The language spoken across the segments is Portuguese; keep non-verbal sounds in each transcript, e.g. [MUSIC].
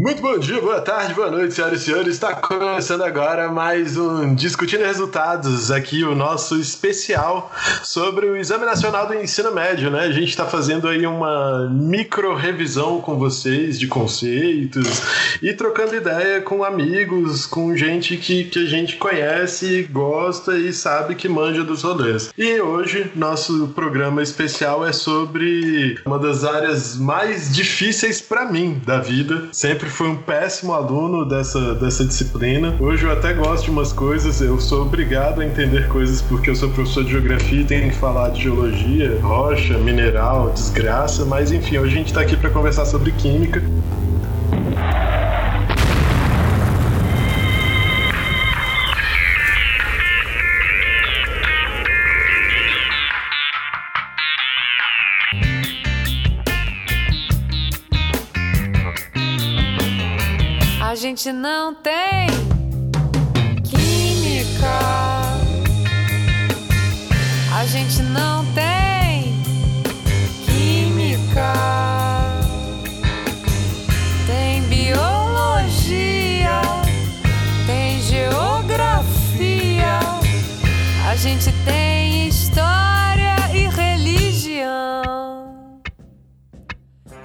Muito bom dia, boa tarde, boa noite, senhoras e senhores. Está começando agora mais um Discutindo Resultados, aqui o nosso especial sobre o Exame Nacional do Ensino Médio, né? A gente está fazendo aí uma micro revisão com vocês de conceitos e trocando ideia com amigos, com gente que, que a gente conhece, gosta e sabe que manja dos rolês. E hoje, nosso programa especial é sobre uma das áreas mais difíceis para mim da vida. Sempre fui um péssimo aluno dessa, dessa disciplina. Hoje eu até gosto de umas coisas, eu sou obrigado a entender coisas porque eu sou professor de geografia e tenho que falar de geologia, rocha, mineral, desgraça, mas enfim, hoje a gente está aqui para conversar sobre química. Gente não tem química. A gente não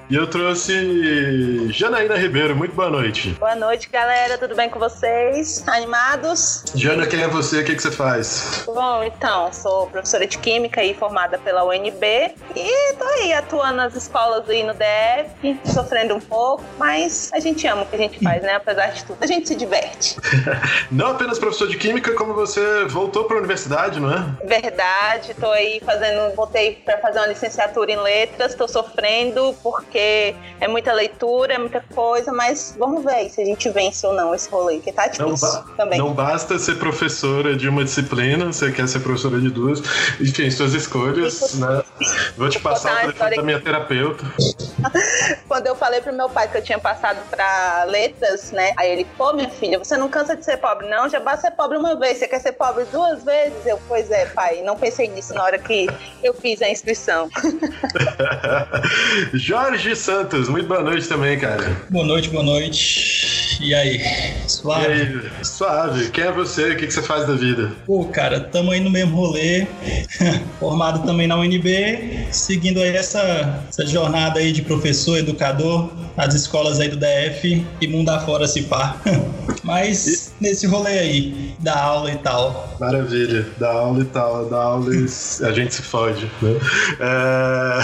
E eu trouxe Janaína Ribeiro. Muito boa noite. Boa noite, galera. Tudo bem com vocês? Animados? Jana, quem é você? O que, que você faz? Bom, então, sou professora de Química e formada pela UNB. E tô aí atuando nas escolas aí no DF, sofrendo um pouco, mas a gente ama o que a gente faz, né? Apesar de tudo, a gente se diverte. [LAUGHS] Não apenas professor de química, como você voltou para a universidade, não é? Verdade, tô aí fazendo, voltei para fazer uma licenciatura em letras, tô sofrendo porque é muita leitura, é muita coisa, mas vamos ver aí se a gente vence ou não esse rolê, que tá Não, difícil ba- também. não basta ser professora de uma disciplina, você quer ser professora de duas. Enfim, suas escolhas, né? Vou te passar o telefone da minha terapeuta. [LAUGHS] Quando eu falei pro meu pai que eu tinha passado pra letras, né? Aí ele, pô, minha filha, você não cansa de ser pobre, não? Já basta ser pobre uma vez, você quer ser pobre duas vezes? Eu, pois é, pai, não pensei nisso na hora que eu fiz a inscrição. [LAUGHS] [LAUGHS] Jorge Santos, muito boa noite também, cara. Boa noite, boa noite. E aí? E Suave? aí, suave, quem é você? O que, que você faz da vida? Pô, cara, tamo aí no mesmo rolê. [LAUGHS] Formado também na UNB, seguindo aí essa, essa jornada aí de professor, educador, nas escolas aí do DF e mundo afora se pá. [LAUGHS] Mas nesse rolê aí, da aula e tal. Maravilha, dá aula e tal, dá aula e [LAUGHS] a gente se fode, né? É...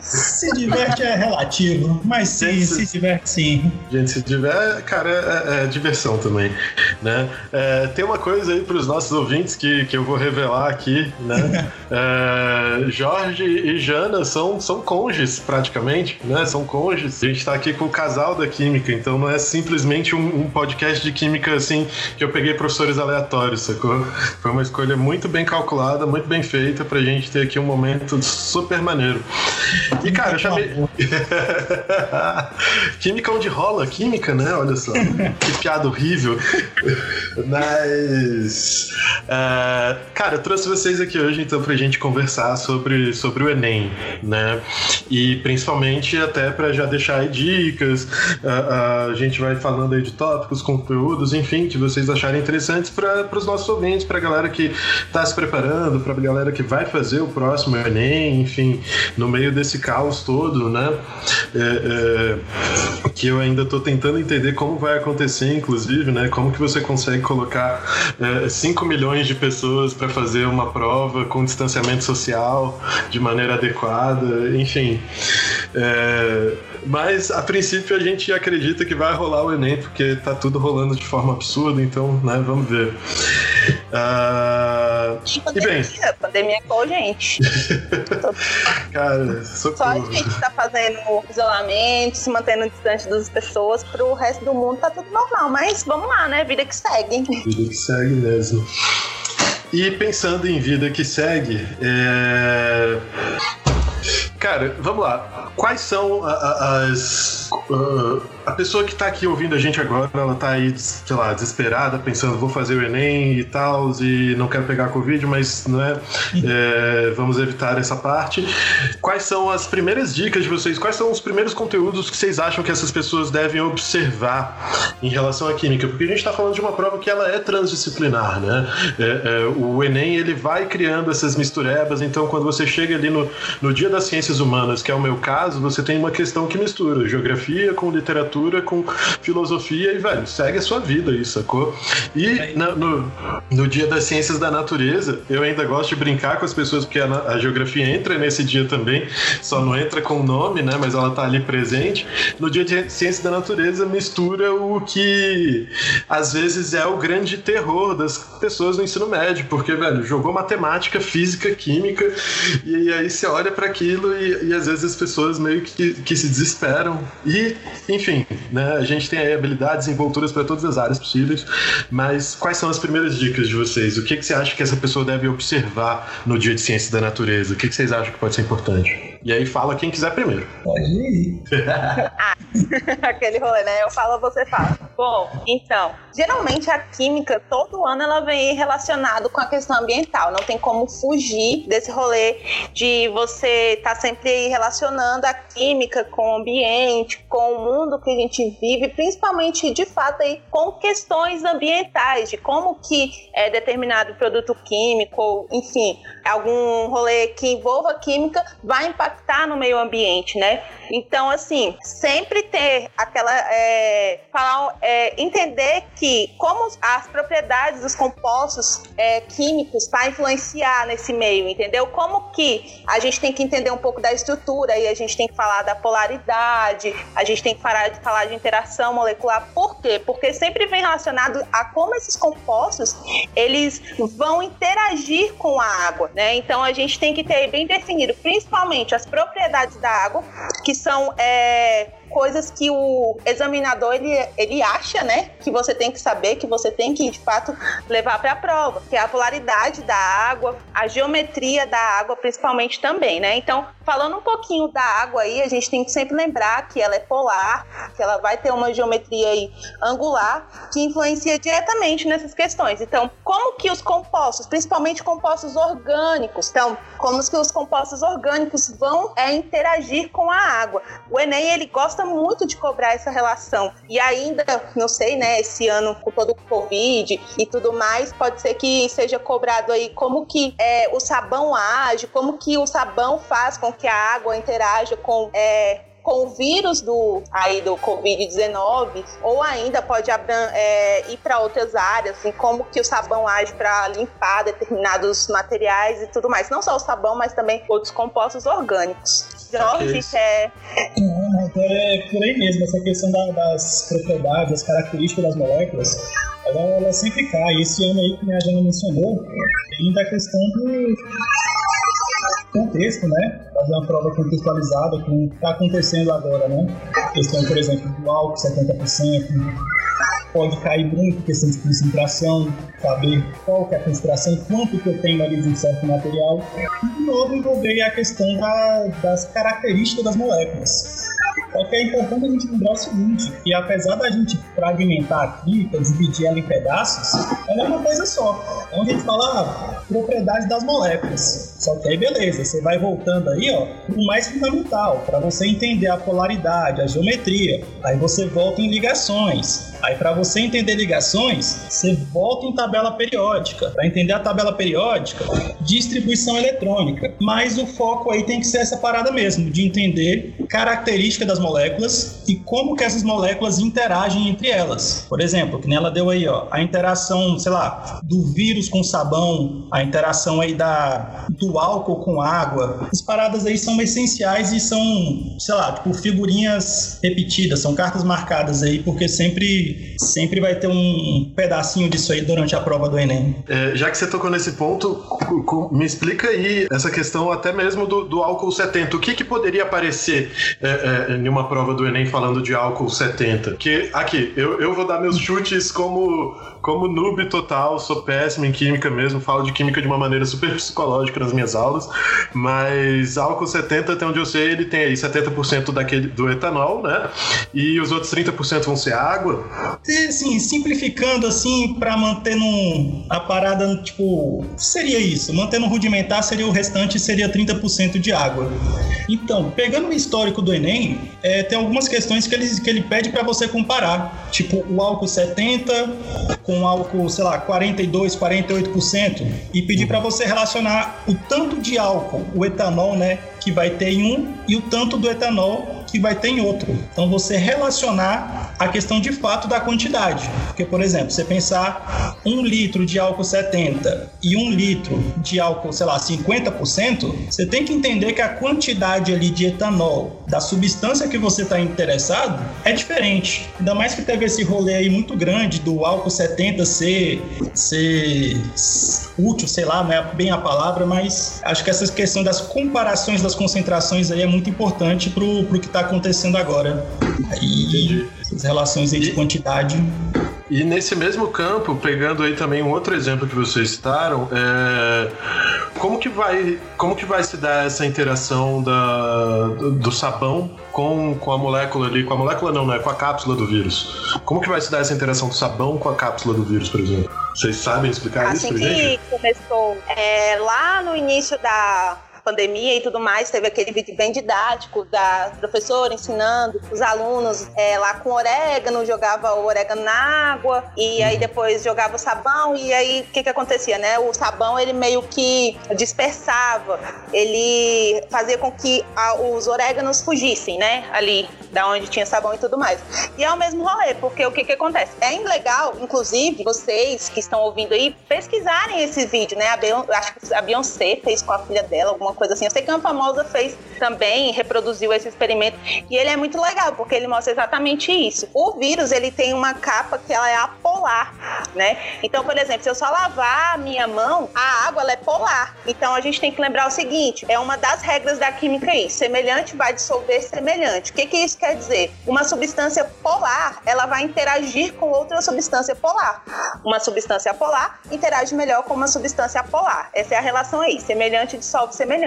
Se diverte é relativo, mas sim, se diverte sim. A gente se diver... Cara, é, é diversão também, né? É, tem uma coisa aí para os nossos ouvintes que, que eu vou revelar aqui, né? [LAUGHS] É, Jorge e Jana são, são cônjuges, praticamente, né? São cônjuges. A gente tá aqui com o casal da química, então não é simplesmente um, um podcast de química, assim, que eu peguei professores aleatórios, sacou? Foi uma escolha muito bem calculada, muito bem feita pra gente ter aqui um momento super maneiro. E, cara, eu chamei... [LAUGHS] química onde rola química, né? Olha só. que piada horrível. Mas. é, cara, eu trouxe vocês aqui hoje então pra gente conversar sobre, sobre o Enem, né? E principalmente até pra já deixar aí dicas. a- a gente vai falando aí de tópicos, conteúdos, enfim, que vocês acharem interessantes para os nossos ouvintes, pra galera que tá se preparando, pra galera que vai fazer o próximo Enem, enfim, no meio desse caos todo, né? É, é, que eu ainda tô tentando entender como vai acontecer, inclusive, né? Como que você consegue colocar 5 milhões de pessoas para fazer uma prova com distanciamento social de maneira adequada, enfim. É, mas a princípio a gente acredita que vai rolar o Enem, porque tá tudo rolando de forma absurda, então, né, vamos ver. Ah, E e bem, pandemia, pandemia com a gente. [LAUGHS] cara, Só a socorro. gente tá fazendo isolamento, se mantendo distante das pessoas, pro resto do mundo tá tudo normal. Mas vamos lá, né? Vida que segue. Vida que segue mesmo. E pensando em vida que segue, é... Cara, vamos lá. Quais são as. Uh, a pessoa que tá aqui ouvindo a gente agora, ela tá aí, sei lá, desesperada, pensando, vou fazer o Enem e tal, e não quero pegar a Covid, mas não é, vamos evitar essa parte. Quais são as primeiras dicas de vocês? Quais são os primeiros conteúdos que vocês acham que essas pessoas devem observar em relação à química? Porque a gente está falando de uma prova que ela é transdisciplinar, né? É, é, o Enem ele vai criando essas misturebas, então quando você chega ali no, no dia das ciências humanas, que é o meu caso, você tem uma questão que mistura geografia com literatura, com filosofia e, velho, segue a sua vida aí, sacou? E na, no, no dia das ciências da natureza, eu ainda gosto de brincar com as pessoas, porque a, a geografia entra nesse dia também, só não entra com o nome, né? Mas ela tá ali presente. No dia de ciências da natureza, mistura o que às vezes é o grande terror das pessoas no ensino médio, porque, velho, jogou matemática, física, química, e aí você olha para aquilo e, e, às vezes as pessoas meio que, que se desesperam. E, enfim, né? A gente tem aí habilidades e envolturas para todas as áreas possíveis, mas quais são as primeiras dicas de vocês? O que, que você acha que essa pessoa deve observar no dia de ciência da natureza? O que, que vocês acham que pode ser importante? E aí fala quem quiser primeiro. Pode ir. [LAUGHS] Aquele rolê, né? Eu falo, você fala. Bom, então, geralmente a química, todo ano ela vem relacionado com a questão ambiental. Não tem como fugir desse rolê de você estar tá sempre relacionando a química com o ambiente, com o mundo que a gente vive, principalmente, de fato, aí, com questões ambientais, de como que é determinado produto químico, ou, enfim, algum rolê que envolva química vai impactar no meio ambiente, né? Então, assim, sempre ter aquela. É, falar, é, entender que como as propriedades dos compostos é, químicos vai influenciar nesse meio, entendeu? Como que a gente tem que entender um pouco da estrutura e a gente tem que falar da polaridade, a gente tem que falar, falar de interação molecular. Por quê? Porque sempre vem relacionado a como esses compostos eles vão interagir com a água, né? Então a gente tem que ter bem definido, principalmente as propriedades da água, que são é, coisas que o examinador ele, ele acha, né, que você tem que saber, que você tem que de fato levar para a prova, que é a polaridade da água, a geometria da água, principalmente também, né? Então, falando um pouquinho da água aí, a gente tem que sempre lembrar que ela é polar, que ela vai ter uma geometria aí angular que influencia diretamente nessas questões. Então, como que os compostos, principalmente compostos orgânicos, então, como que os compostos orgânicos vão é, interagir com a água? O Enem ele gosta gosta muito de cobrar essa relação. E ainda, não sei, né, esse ano com todo o Covid e tudo mais, pode ser que seja cobrado aí como que é, o sabão age, como que o sabão faz com que a água interaja com é, com o vírus do, aí do Covid-19, ou ainda pode é, ir para outras áreas, assim, como que o sabão age para limpar determinados materiais e tudo mais. Não só o sabão, mas também outros compostos orgânicos. Jorge, quer. Não, é por aí mesmo, essa questão da, das propriedades, das características das moléculas, ela, ela sempre cai. Esse ano aí, que a Jana mencionou, ainda a questão do contexto, né? Fazer uma prova contextualizada com o que está acontecendo agora, né? Questão, por exemplo, do álcool 70%, pode cair muito questão de concentração, saber qual que é a concentração, quanto que eu tenho ali de um certo material. E, de novo, envolver a questão da, das características das moléculas. Só que é importante a gente lembrar o seguinte, que apesar da gente fragmentar a química, dividir ela em pedaços, ela é uma coisa só. Então a gente fala ah, propriedade das moléculas. Só que aí beleza, você vai voltando aí, ó, o mais fundamental, para você entender a polaridade, a geometria. Aí você volta em ligações. Aí para você entender ligações, você volta em tabela periódica. Para entender a tabela periódica, distribuição eletrônica. Mas o foco aí tem que ser essa parada mesmo, de entender característica das moléculas e como que essas moléculas interagem entre elas. Por exemplo, que nem ela deu aí, ó, a interação, sei lá, do vírus com sabão, a interação aí da do álcool com água. As paradas aí são essenciais e são, sei lá, tipo figurinhas repetidas, são cartas marcadas aí, porque sempre sempre vai ter um pedacinho disso aí durante a prova do Enem. É, já que você tocou nesse ponto, me explica aí essa questão até mesmo do, do álcool 70. O que, que poderia aparecer é, é, em uma prova do Enem falando de álcool 70. Que, aqui, eu, eu vou dar meus chutes como, como noob total, sou péssimo em química mesmo, falo de química de uma maneira super psicológica nas minhas aulas, mas álcool 70, até onde eu sei, ele tem aí 70% daquele, do etanol, né? E os outros 30% vão ser água. E, assim, simplificando assim, para manter num, a parada, tipo, seria isso. Mantendo rudimentar, seria o restante, seria 30% de água. Então, pegando o histórico do Enem, é, tem algumas questões que ele, que ele pede para você comparar. Tipo, o álcool 70 com álcool, sei lá, 42, 48%. E pedir para você relacionar o tanto de álcool, o etanol, né, que vai ter em um, e o tanto do etanol que vai ter em outro. Então você relacionar a questão de fato da quantidade. Porque, por exemplo, você pensar um litro de álcool 70 e um litro de álcool, sei lá, 50%, você tem que entender que a quantidade ali de etanol da substância que você está interessado é diferente. Ainda mais que teve esse rolê aí muito grande do álcool 70 ser, ser útil, sei lá, não é bem a palavra, mas acho que essa questão das comparações das concentrações aí é muito importante para o que está acontecendo agora. Aí, Entendi. as relações aí de quantidade. E nesse mesmo campo, pegando aí também um outro exemplo que vocês citaram, é... como que vai como que vai se dar essa interação da, do, do sabão com, com a molécula ali, com a molécula não, né, com a cápsula do vírus? Como que vai se dar essa interação do sabão com a cápsula do vírus, por exemplo? Vocês sabem explicar Assim isso pra que gente? começou é, lá no início da pandemia e tudo mais, teve aquele vídeo bem didático da professora ensinando os alunos é, lá com orégano, jogava o orégano na água e aí depois jogava o sabão e aí o que que acontecia, né? O sabão ele meio que dispersava, ele fazia com que a- os oréganos fugissem, né? Ali da onde tinha sabão e tudo mais. E é o mesmo rolê, porque o que que acontece? É legal, inclusive, vocês que estão ouvindo aí, pesquisarem esse vídeo, né? A Beyon- eu acho que a Beyoncé fez com a filha dela, alguma coisa assim. Eu sei que uma famosa fez também, reproduziu esse experimento. E ele é muito legal, porque ele mostra exatamente isso. O vírus, ele tem uma capa que ela é apolar, né? Então, por exemplo, se eu só lavar a minha mão, a água ela é polar. Então, a gente tem que lembrar o seguinte, é uma das regras da química aí. Semelhante vai dissolver semelhante. O que que isso quer dizer? Uma substância polar, ela vai interagir com outra substância polar. Uma substância polar interage melhor com uma substância apolar. Essa é a relação aí. Semelhante dissolve semelhante.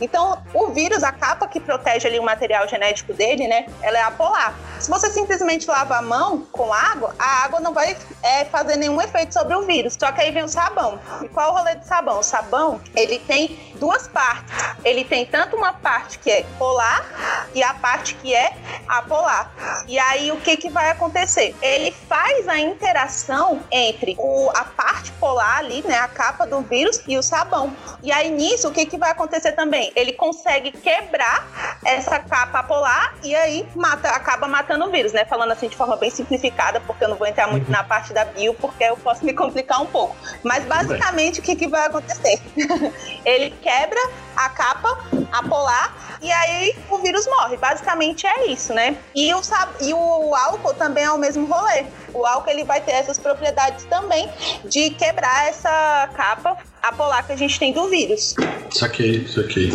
Então, o vírus, a capa que protege ali o material genético dele, né? Ela é apolar. Se você simplesmente lava a mão com água, a água não vai é, fazer nenhum efeito sobre o vírus. Só que aí vem o sabão. E qual o rolê do sabão? O sabão, ele tem duas partes. Ele tem tanto uma parte que é polar e a parte que é apolar. E aí o que que vai acontecer? Ele faz a interação entre o, a parte polar ali, né, a capa do vírus e o sabão. E aí nisso o que que vai acontecer também? Ele consegue quebrar essa capa polar e aí mata, acaba matando o vírus, né? Falando assim de forma bem simplificada, porque eu não vou entrar muito na parte da bio, porque eu posso me complicar um pouco. Mas basicamente o que que vai acontecer? [LAUGHS] Ele quebra a capa, a polar, e aí o vírus morre. Basicamente é isso, né? E o, e o álcool também é o mesmo rolê. O álcool ele vai ter essas propriedades também de quebrar essa capa apolar que a gente tem do vírus. Saquei, saquei.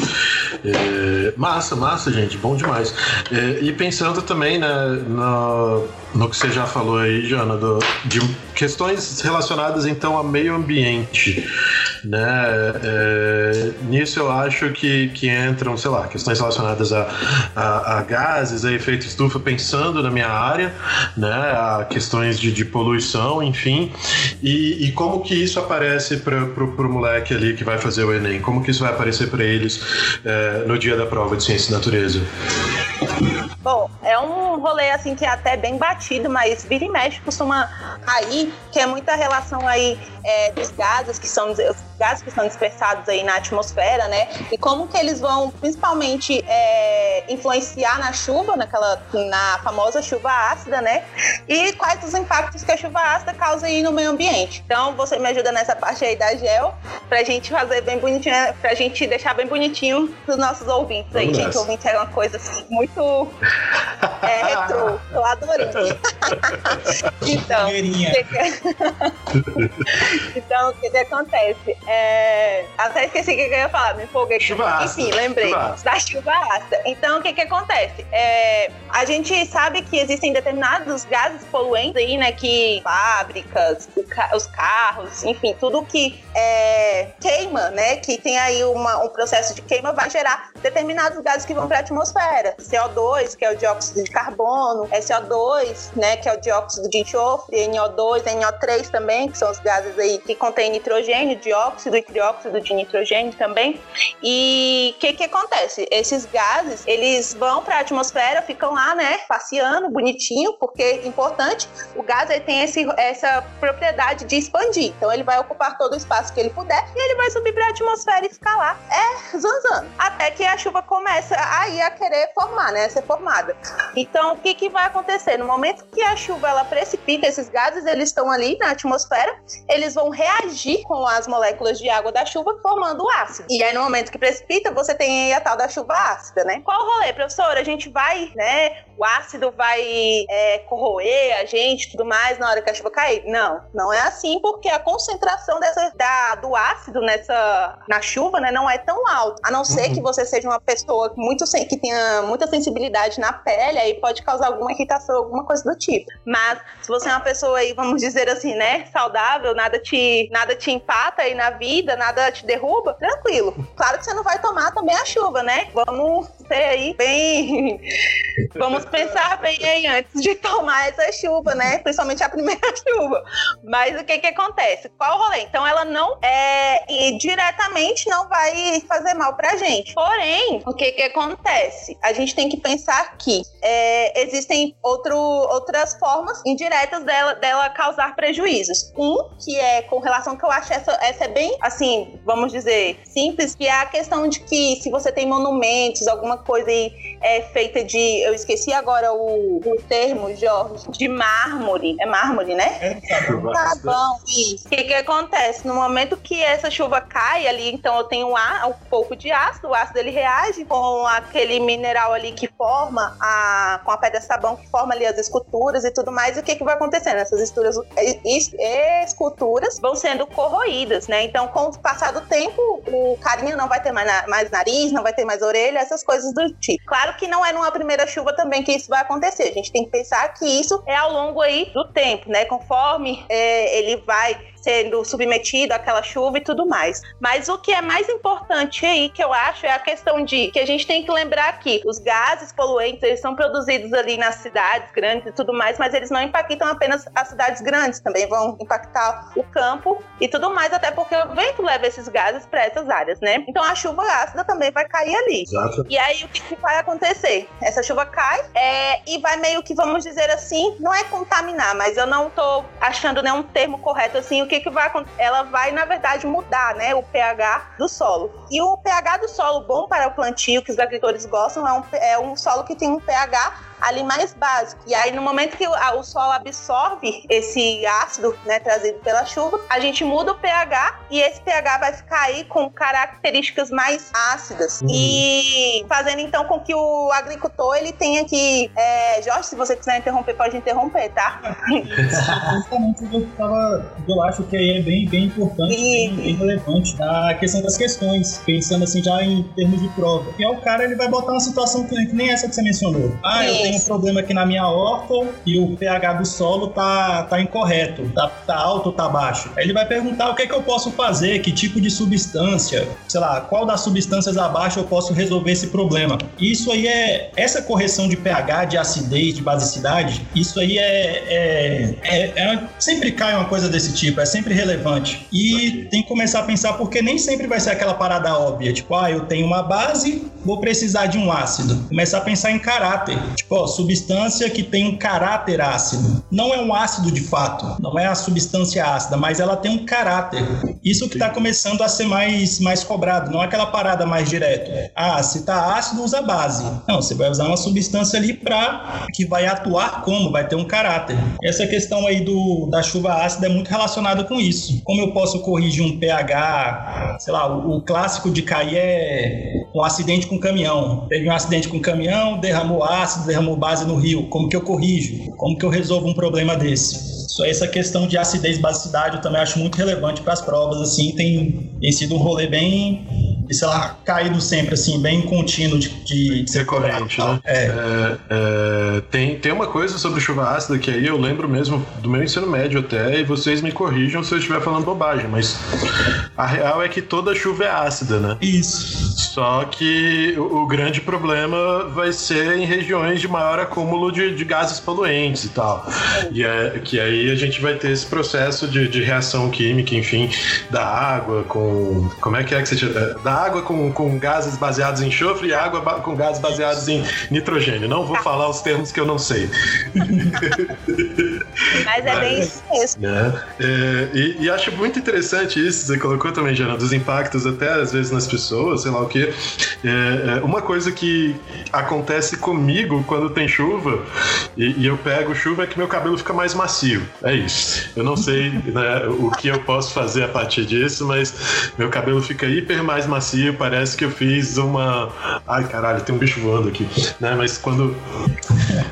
É, massa, massa, gente, bom demais. É, e pensando também né, no, no que você já falou aí, Jana, do- de questões relacionadas então ao meio ambiente. Né? É, nisso eu acho que, que entram, sei lá, questões relacionadas a, a, a gases, a efeito estufa, pensando na minha área, né? A questões de, de poluição, enfim. E, e como que isso aparece para o moleque ali que vai fazer o Enem? Como que isso vai aparecer para eles é, no dia da prova de ciência e natureza? Bom, é um rolê assim que é até bem batido, mas vira e mexe costuma cair, que é muita relação aí é, dos gases que são os gases que são dispersados aí na atmosfera, né? E como que eles vão principalmente é, influenciar na chuva, naquela na famosa chuva ácida, né? E quais os impactos que a chuva ácida causa aí no meio ambiente. Então você me ajuda nessa parte aí da gel pra gente fazer bem bonitinho, pra gente deixar bem bonitinho pros nossos ouvintes aí, Vamos gente. Ouvinte é uma coisa assim, muito É retrô, tô adorando. [LAUGHS] então, que [LAUGHS] então, o que, que acontece? É... Até esqueci o que eu ia falar, me empolguei. Enfim, lembrei. Da chuva ácida. Então, o que, que acontece? É... A gente sabe que existem determinados gases poluentes aí, né? Que fábricas, os carros, enfim, tudo que é... queima, né? Que tem aí uma, um processo de queima vai gerar determinados gases que vão para a atmosfera. CO2, que é o dióxido de carbono, SO2, né, que é o dióxido de enxofre, NO2, NO3 também, que são os gases aí que contêm nitrogênio, dióxido e trióxido de nitrogênio também. E o que que acontece? Esses gases, eles vão para a atmosfera, ficam lá, né, passeando, bonitinho, porque é importante, o gás ele tem esse, essa propriedade de expandir. Então ele vai ocupar todo o espaço que ele puder e ele vai subir para a atmosfera e ficar lá, é, zanzando. Até que a chuva começa aí a querer formar, né, ser formada. Então, o que que vai acontecer? No momento que a chuva ela precipita, esses gases eles estão ali na atmosfera, eles vão reagir com as moléculas de água da chuva, formando ácido. E aí, no momento que precipita, você tem a tal da chuva ácida, né? Qual o rolê, professora? A gente vai, né? O ácido vai é, corroer a gente tudo mais na hora que a chuva cair? Não, não é assim, porque a concentração dessa, da, do ácido nessa, na chuva, né, não é tão alta. A não ser uhum. que você seja uma pessoa muito que tenha muita sensibilidade na pele, aí pode causar alguma irritação, alguma coisa do tipo. Mas se você é uma pessoa aí, vamos dizer assim, né, saudável, nada te, nada te empata aí na vida, nada te derruba, tranquilo. Claro que você não vai tomar também a chuva, né? Vamos ser aí bem. [LAUGHS] Vamos pensar bem aí antes de tomar essa chuva, né? Principalmente a primeira [LAUGHS] chuva. Mas o que que acontece? Qual o rolê? Então ela não é e diretamente não vai fazer mal pra gente. Porém, o que que acontece? A gente tem que pensar que é, existem outro, outras formas indiretas dela, dela causar prejuízos. Um, que é com relação que eu acho essa, essa é bem, assim, vamos dizer, simples, que é a questão de que se você tem monumentos, alguma coisa aí é, feita de, eu esqueci agora o, o termo, Jorge, de mármore. É mármore, né? É, tá bom. Isso. O que que acontece? No momento que essa chuva cai ali, então eu tenho um, um pouco de ácido, o ácido ele reage com aquele mineral ali que forma a com a pedra sabão que forma ali as esculturas e tudo mais, e o que, que vai acontecendo? Essas esculturas, esculturas vão sendo corroídas, né? Então, com o passar do tempo, o carinha não vai ter mais, mais nariz, não vai ter mais orelha, essas coisas do tipo. Claro que não é numa primeira chuva também que isso vai acontecer. A gente tem que pensar que isso é ao longo aí do tempo, né? Conforme é, ele vai sendo submetido àquela chuva e tudo mais. Mas o que é mais importante aí, que eu acho, é a questão de que a gente tem que lembrar que os gases poluentes, eles são produzidos ali nas cidades grandes e tudo mais, mas eles não impactam apenas as cidades grandes, também vão impactar o campo e tudo mais, até porque o vento leva esses gases para essas áreas, né? Então a chuva ácida também vai cair ali. Exato. E aí o que, que vai acontecer? Essa chuva cai é, e vai meio que, vamos dizer assim, não é contaminar, mas eu não tô achando nenhum termo correto assim, o que que, que vai acontecer? Ela vai, na verdade, mudar né, o pH do solo. E o pH do solo bom para o plantio, que os agricultores gostam, é um, é um solo que tem um pH ali mais básico. E aí, no momento que o, a, o solo absorve esse ácido, né, trazido pela chuva, a gente muda o pH e esse pH vai ficar aí com características mais ácidas. Uhum. E fazendo então com que o agricultor ele tenha que. É, Jorge, se você quiser interromper, pode interromper, tá? Justamente o que eu, tava, eu acho que aí é bem, bem importante, e... bem, bem, relevante a questão das questões, pensando assim já em termos de prova. Que é o cara, ele vai botar uma situação que, que nem essa que você mencionou. Ah, eu tenho um problema aqui na minha horta e o pH do solo tá, tá incorreto, tá, tá alto ou tá baixo. Aí ele vai perguntar o que é que eu posso fazer, que tipo de substância, sei lá, qual das substâncias abaixo eu posso resolver esse problema. Isso aí é, essa correção de pH, de acidez, de basicidade, isso aí é, é, é, é sempre cai uma coisa desse tipo, é sempre relevante. E tem que começar a pensar porque nem sempre vai ser aquela parada óbvia, tipo, ah, eu tenho uma base, vou precisar de um ácido. Começar a pensar em caráter. Tipo, ó, substância que tem um caráter ácido. Não é um ácido de fato, não é a substância ácida, mas ela tem um caráter. Isso que está começando a ser mais, mais cobrado, não é aquela parada mais direta. Ah, se está ácido, usa base. Não, você vai usar uma substância ali para que vai atuar como, vai ter um caráter. Essa questão aí do, da chuva ácida é muito relacionada com isso. Como eu posso corrigir um pH, sei lá, o, o clássico de cair é um acidente com caminhão. Teve um acidente com caminhão, derramou ácido, derramou base no rio. Como que eu corrijo? Como que eu resolvo um problema desse? Essa questão de acidez, basicidade, eu também acho muito relevante para as provas, assim, tem, tem sido um rolê bem, sei lá, caído sempre, assim, bem contínuo de... de, de Recorrente, né? É. É, é. tem, tem uma coisa sobre chuva ácida que aí eu lembro mesmo do meu ensino médio até, e vocês me corrijam se eu estiver falando bobagem, mas a real é que toda chuva é ácida, né? Isso. Só que o, o grande problema vai ser em regiões de maior acúmulo de, de gases poluentes e tal. E é, que aí a gente vai ter esse processo de, de reação química, enfim, da água com. Como é que é que você? Da água com, com gases baseados em enxofre e água com gases baseados em nitrogênio. Não vou falar os termos que eu não sei. Mas é bem isso mesmo. Né? É, e, e, acho muito interessante isso, você colocou também, Jana, dos impactos até às vezes nas pessoas, sei lá o que. É, é, uma coisa que acontece comigo quando tem chuva e, e, eu pego chuva é que meu cabelo fica mais macio. É isso. Eu não sei né, o que eu posso fazer a partir disso, mas meu cabelo fica hiper mais macio. Parece que eu fiz uma. Ai, caralho, tem um bicho voando aqui. Né? Mas quando.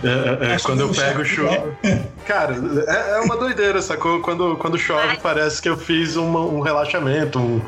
É, é, é quando eu pego chuva. Cara, é, é, uma doideira, sacou? Quando, quando chove, parece que eu fiz uma, um relaxamento, um,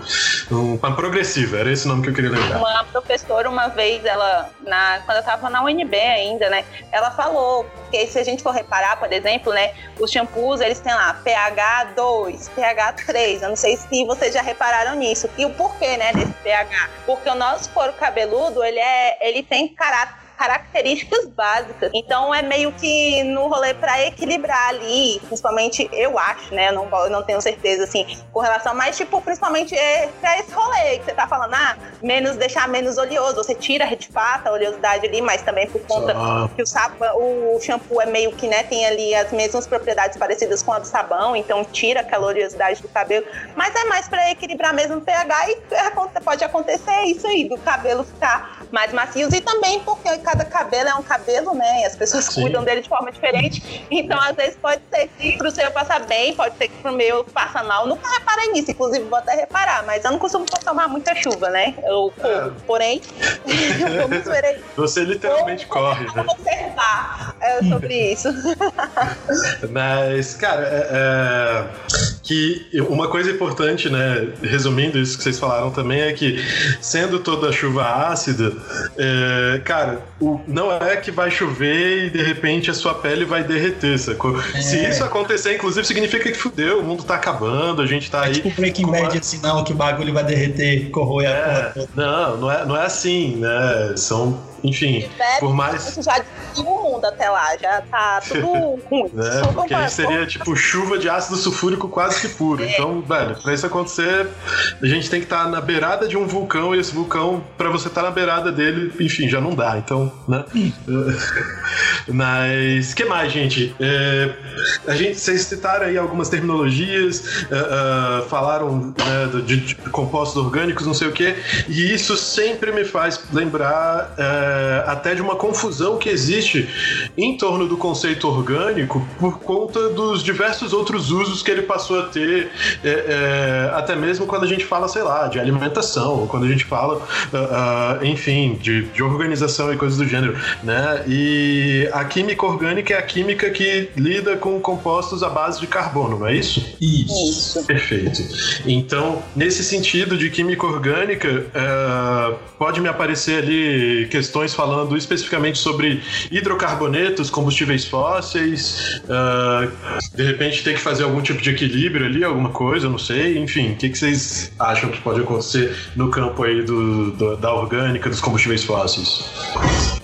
um, uma progressiva. Era esse o nome que eu queria lembrar. Uma professora, uma vez, ela, na, quando eu tava na UNB ainda, né? Ela falou, porque se a gente for reparar, por exemplo, né? Os shampoos, eles têm lá pH 2, pH 3. Eu não sei se vocês já repararam nisso. E o porquê, né, desse pH? Porque o nosso couro cabeludo, ele, é, ele tem caráter características básicas. Então é meio que no rolê para equilibrar ali, principalmente eu acho, né? Eu não, eu não tenho certeza assim com relação, mas tipo, principalmente é pra esse rolê que você tá falando, ah, menos deixar menos oleoso. Você tira, retipata a oleosidade ali, mas também por conta que o sabão, o shampoo é meio que, né, tem ali as mesmas propriedades parecidas com a do sabão, então tira aquela oleosidade do cabelo. Mas é mais para equilibrar mesmo o pH e pode acontecer isso aí, do cabelo ficar mais macio e também porque cada cabelo é um cabelo, né? E as pessoas Sim. cuidam dele de forma diferente. Então, às vezes, pode ser que pro seu passar bem, pode ser que pro meu passa mal. Nunca reparei nisso, inclusive vou até reparar, mas eu não costumo tomar muita chuva, né? Eu é. porém, [LAUGHS] Você literalmente vou, corre, né? Vou observar é, sobre isso. [LAUGHS] mas, cara, é, é que uma coisa importante, né, resumindo isso que vocês falaram também, é que sendo toda chuva ácida, é, cara, o, não é que vai chover e de repente a sua pele vai derreter, sacou? É. Se isso acontecer, inclusive, significa que fudeu, o mundo tá acabando, a gente tá é aí. Tipo Breaking Bad, a... assim, não, que o bagulho vai derreter, corroer é, a porra. Não, não é, não é assim, né? São enfim, por mais. Já o mundo até lá, já tá tudo [LAUGHS] ruim. né? Porque aí seria tipo chuva de ácido sulfúrico quase que puro. É. Então, velho, pra isso acontecer, a gente tem que estar tá na beirada de um vulcão e esse vulcão, pra você estar tá na beirada dele, enfim, já não dá. Então, né? [LAUGHS] Mas, que mais, gente? É, a gente, vocês citaram aí algumas terminologias, uh, uh, falaram né, de, de, compostos orgânicos, não sei o quê, e isso sempre me faz lembrar. Uh, é, até de uma confusão que existe em torno do conceito orgânico por conta dos diversos outros usos que ele passou a ter, é, é, até mesmo quando a gente fala, sei lá, de alimentação, ou quando a gente fala, uh, uh, enfim, de, de, organização e coisas do gênero, né? E a química orgânica é a química que lida com compostos à base de carbono, não é isso? Isso. Perfeito. Então, nesse sentido de química orgânica, uh, pode me aparecer ali questões questões falando especificamente sobre hidrocarbonetos, combustíveis fósseis, uh, de repente tem que fazer algum tipo de equilíbrio ali, alguma coisa, não sei, enfim, o que, que vocês acham que pode acontecer no campo aí do, do da orgânica, dos combustíveis fósseis?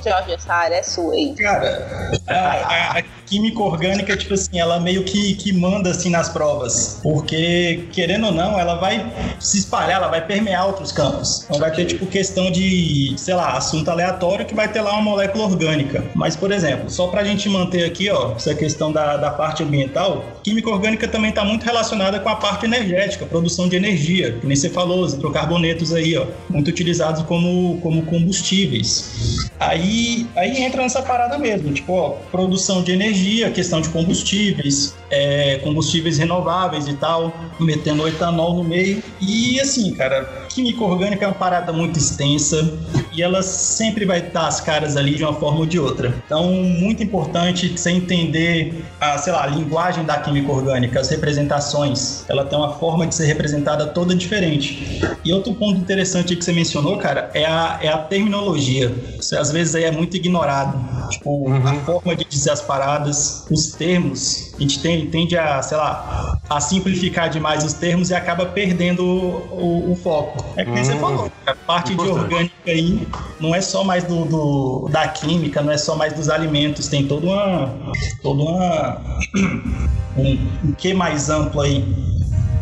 Jorge, essa área é sua aí. Cara, a, química orgânica, tipo assim, ela meio que, que manda assim nas provas. Porque, querendo ou não, ela vai se espalhar, ela vai permear outros campos. Então vai ter, tipo, questão de, sei lá, assunto aleatório que vai ter lá uma molécula orgânica. Mas, por exemplo, só pra gente manter aqui, ó, essa questão da, da parte ambiental, química orgânica também está muito relacionada com a parte energética, produção de energia, que nem você falou, os hidrocarbonetos aí, ó, muito utilizados como, como combustíveis. Aí, aí entra nessa parada mesmo, tipo, ó, produção de energia, questão de combustíveis, é, combustíveis renováveis e tal, metendo etanol no meio. E assim, cara, química orgânica é uma parada muito extensa e ela sempre vai dar as caras ali de uma forma ou de outra. Então, muito importante você entender a, sei lá, a linguagem da química orgânica, as representações. Ela tem uma forma de ser representada toda diferente. E outro ponto interessante que você mencionou, cara, é a, é a terminologia. Você às vezes aí é muito ignorado. Tipo, uhum. a forma de dizer as paradas, os termos. A gente tem, tende a, sei lá, a simplificar demais os termos e acaba perdendo o, o, o foco. É que uhum. você falou. A parte Importante. de orgânica aí não é só mais do, do, da química, não é só mais dos alimentos, tem toda uma. toda uma. [CLEARS THROAT] um, um que mais amplo aí.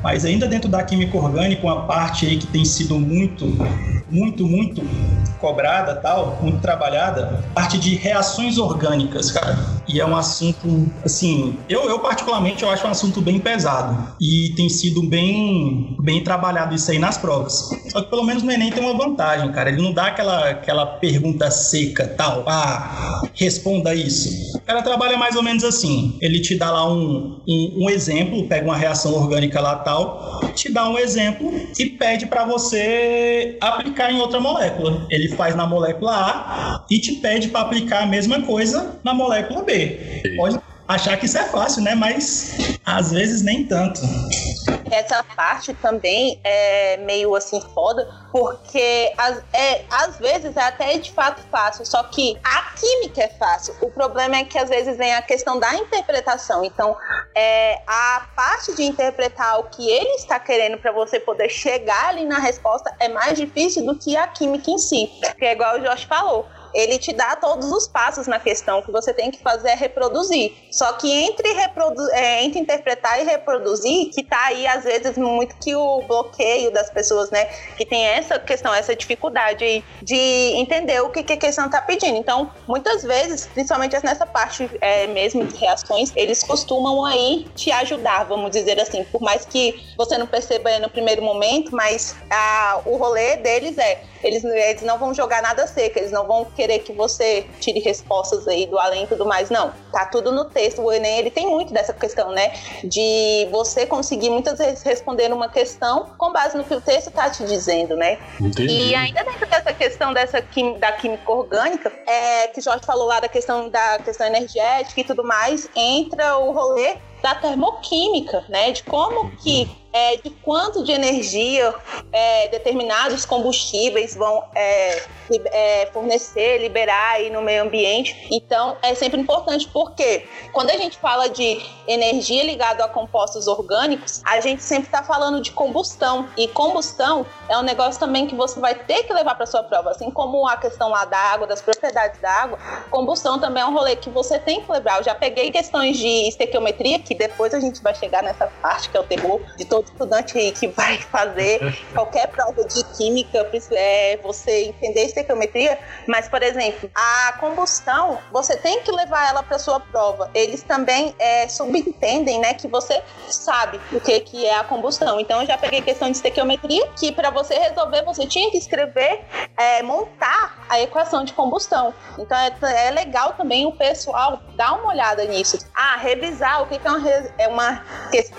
Mas ainda dentro da química orgânica, uma parte aí que tem sido muito, muito, muito cobrada, tal, muito trabalhada, parte de reações orgânicas, cara. E é um assunto, assim, eu, eu particularmente eu acho um assunto bem pesado e tem sido bem, bem trabalhado isso aí nas provas. Só que pelo menos no Enem tem uma vantagem, cara. Ele não dá aquela, aquela pergunta seca, tal, ah, responda isso. O cara trabalha mais ou menos assim. Ele te dá lá um, um, um exemplo, pega uma reação orgânica lá, tal, te dá um exemplo e pede para você aplicar em outra molécula. Ele faz na molécula A e te pede para aplicar a mesma coisa na molécula B. Pode achar que isso é fácil, né? Mas às vezes nem tanto. Essa parte também é meio assim foda, porque às, é, às vezes é até de fato fácil, só que a química é fácil. O problema é que às vezes vem a questão da interpretação. Então, é, a parte de interpretar o que ele está querendo para você poder chegar ali na resposta é mais difícil do que a química em si. Que é igual o Josh falou ele te dá todos os passos na questão que você tem que fazer é reproduzir. Só que entre, reprodu é, entre interpretar e reproduzir, que tá aí às vezes muito que o bloqueio das pessoas, né, que tem essa questão, essa dificuldade de entender o que, que a questão tá pedindo. Então, muitas vezes, principalmente nessa parte é, mesmo de reações, eles costumam aí te ajudar, vamos dizer assim, por mais que você não perceba no primeiro momento, mas a, o rolê deles é eles, eles não vão jogar nada seco, eles não vão querer que você tire respostas aí do além e tudo mais, não. Tá tudo no texto. O Enem, ele tem muito dessa questão, né? De você conseguir muitas vezes responder uma questão com base no que o texto tá te dizendo, né? Entendi. E ainda dentro dessa questão dessa da química orgânica, é, que o Jorge falou lá da questão da questão energética e tudo mais, entra o rolê da termoquímica, né? De como que é, de quanto de energia é, determinados combustíveis vão é, é, fornecer, liberar aí no meio ambiente. Então, é sempre importante porque quando a gente fala de energia ligada a compostos orgânicos, a gente sempre está falando de combustão. E combustão é um negócio também que você vai ter que levar para sua prova, assim como a questão lá da água, das propriedades da água. Combustão também é um rolê que você tem que levar. Eu já peguei questões de estequiometria, que depois a gente vai chegar nessa parte que é o terror de todo estudante que vai [LAUGHS] fazer qualquer prova de química, é você entender estequiometria, mas, por exemplo, a combustão, você tem que levar ela para sua prova. Eles também é, subentendem, né, que você sabe o que, que é a combustão. Então, eu já peguei questão de estequiometria, que para você resolver, você tinha que escrever, é, montar a equação de combustão. Então, é, é, legal também o pessoal dar uma olhada nisso. Ah, revisar o que, que é, uma, é, uma,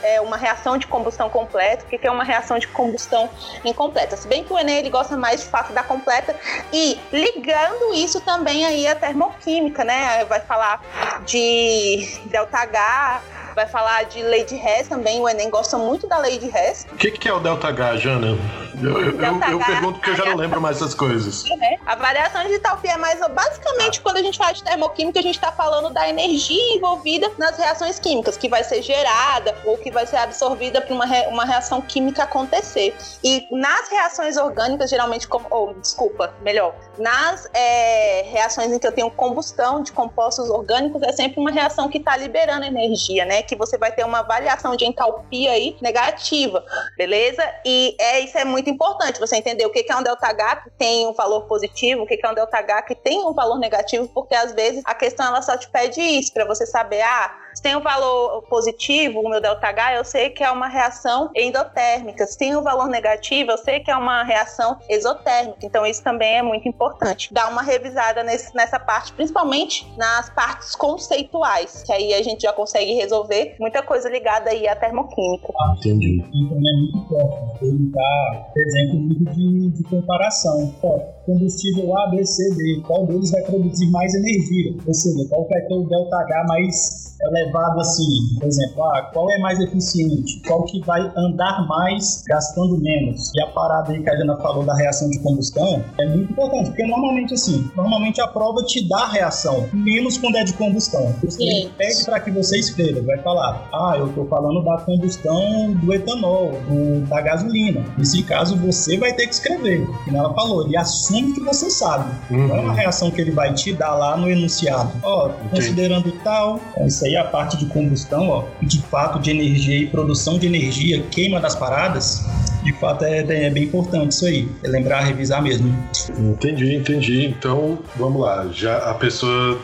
é uma reação de combustão completa, o que, é uma reação de combustão incompleta. Se bem que o Enem ele gosta mais de fato da completa e ligando isso também aí a termoquímica, né? Vai falar de delta H, vai falar de lei de Hess também. O Enem gosta muito da lei de Hess. O que, que é o delta H, Jana? Eu, eu, eu, eu pergunto porque eu já não lembro mais essas coisas. É, a variação de entalpia é mais basicamente quando a gente fala de termoquímica, a gente está falando da energia envolvida nas reações químicas, que vai ser gerada ou que vai ser absorvida para uma, re, uma reação química acontecer. E nas reações orgânicas, geralmente, oh, desculpa, melhor, nas é, reações em que eu tenho combustão de compostos orgânicos, é sempre uma reação que está liberando energia, né? Que você vai ter uma variação de entalpia aí negativa, beleza? E é, isso é muito importante, você entender o que é um ΔH que tem um valor positivo, o que é um ΔH que tem um valor negativo, porque às vezes a questão ela só te pede isso, para você saber, ah, Se tem um valor positivo, o meu ΔH, eu sei que é uma reação endotérmica. Se tem um valor negativo, eu sei que é uma reação exotérmica. Então, isso também é muito importante. Dar uma revisada nesse, nessa parte, principalmente nas partes conceituais, que aí a gente já consegue resolver muita coisa ligada aí à termoquímica. Ah, entendi. E também é muito importante perguntar, por exemplo, de, de comparação. Ó, combustível A, B, C, D, qual deles vai produzir mais energia? Ou seja, qual vai ter o ΔH mais elevado assim, por exemplo, ah, qual é mais eficiente, qual que vai andar mais gastando menos. E a parada aí que a Jana falou da reação de combustão é muito importante, porque normalmente assim, normalmente a prova te dá a reação, menos quando é de combustão. Você pede para que você escreva, vai falar, ah, eu tô falando da combustão do etanol, do, da gasolina. Nesse caso, você vai ter que escrever, como ela falou, ele assume que você sabe. Uhum. Não é uma reação que ele vai te dar lá no enunciado. Ó, oh, considerando tal, é isso aí aí a parte de combustão, ó, de fato de energia e produção de energia, queima das paradas, de fato é, é, bem importante isso aí. É lembrar, revisar mesmo. Entendi, entendi. Então, vamos lá. Já a pessoa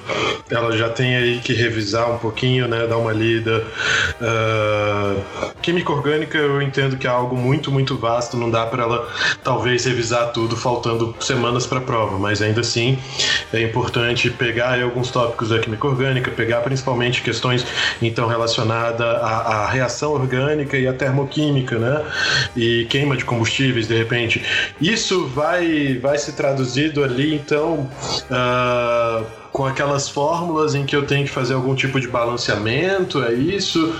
ela já tem aí que revisar um pouquinho, né? Dar uma lida. Uh, química orgânica eu entendo que é algo muito, muito vasto. Não dá para ela talvez revisar tudo faltando semanas para a prova, mas ainda assim é importante pegar alguns tópicos da química orgânica, pegar principalmente questões então relacionadas à, à reação orgânica e à termoquímica, né? E queima de combustíveis, de repente. Isso vai, vai se traduzido ali, então, uh, com aquelas fórmulas em que eu tenho que fazer algum tipo de balanceamento, é isso?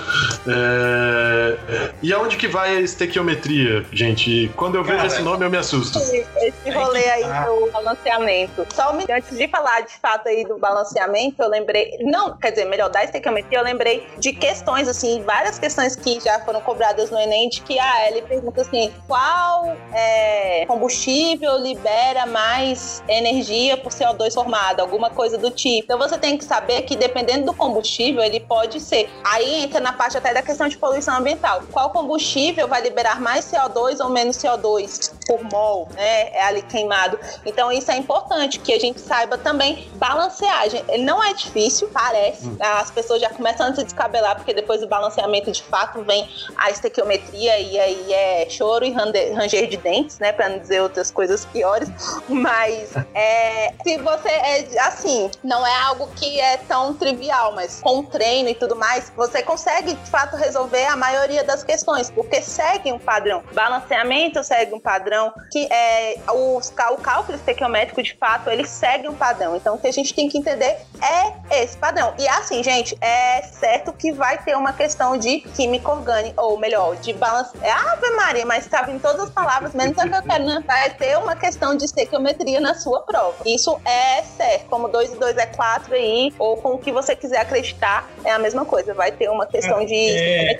É... E aonde que vai a estequiometria, gente? Quando eu vejo Cara, esse nome eu me assusto. Esse rolê aí do balanceamento. Só um antes de falar de fato aí do balanceamento, eu lembrei, não, quer dizer, melhor da estequiometria, eu lembrei de questões assim, várias questões que já foram cobradas no ENEM, de que ah, ele pergunta assim, qual é, combustível libera mais energia por CO2 formado, alguma coisa do tipo. Então você tem que saber que dependendo do combustível, ele pode ser. Aí entra na parte até da questão de poluição ambiental. Qual combustível vai liberar mais CO2 ou menos CO2 por mol, né? É ali queimado. Então isso é importante que a gente saiba também balanceagem. Ele não é difícil, parece. Hum. As pessoas já começam a se descabelar porque depois do balanceamento de fato vem a estequiometria e aí é choro e ranger de dentes, né, para não dizer outras coisas piores. Mas é, se você é assim, não é algo que é tão trivial, mas com treino e tudo mais, você consegue de fato resolver a maioria das questões, porque segue um padrão. Balanceamento segue um padrão, que é o, o cálculo estequiométrico de fato ele segue um padrão. Então o que a gente tem que entender é esse padrão. E assim, gente, é certo que vai ter uma questão de química orgânica, ou melhor, de balance. É Ave Maria, mas tá vindo todas as palavras, menos a que eu quero, né? Vai ter uma questão de estequiometria na sua prova. Isso é certo, como 2 e 2 2 é 4 aí, ou com o que você quiser acreditar, é a mesma coisa. Vai ter uma questão de. É,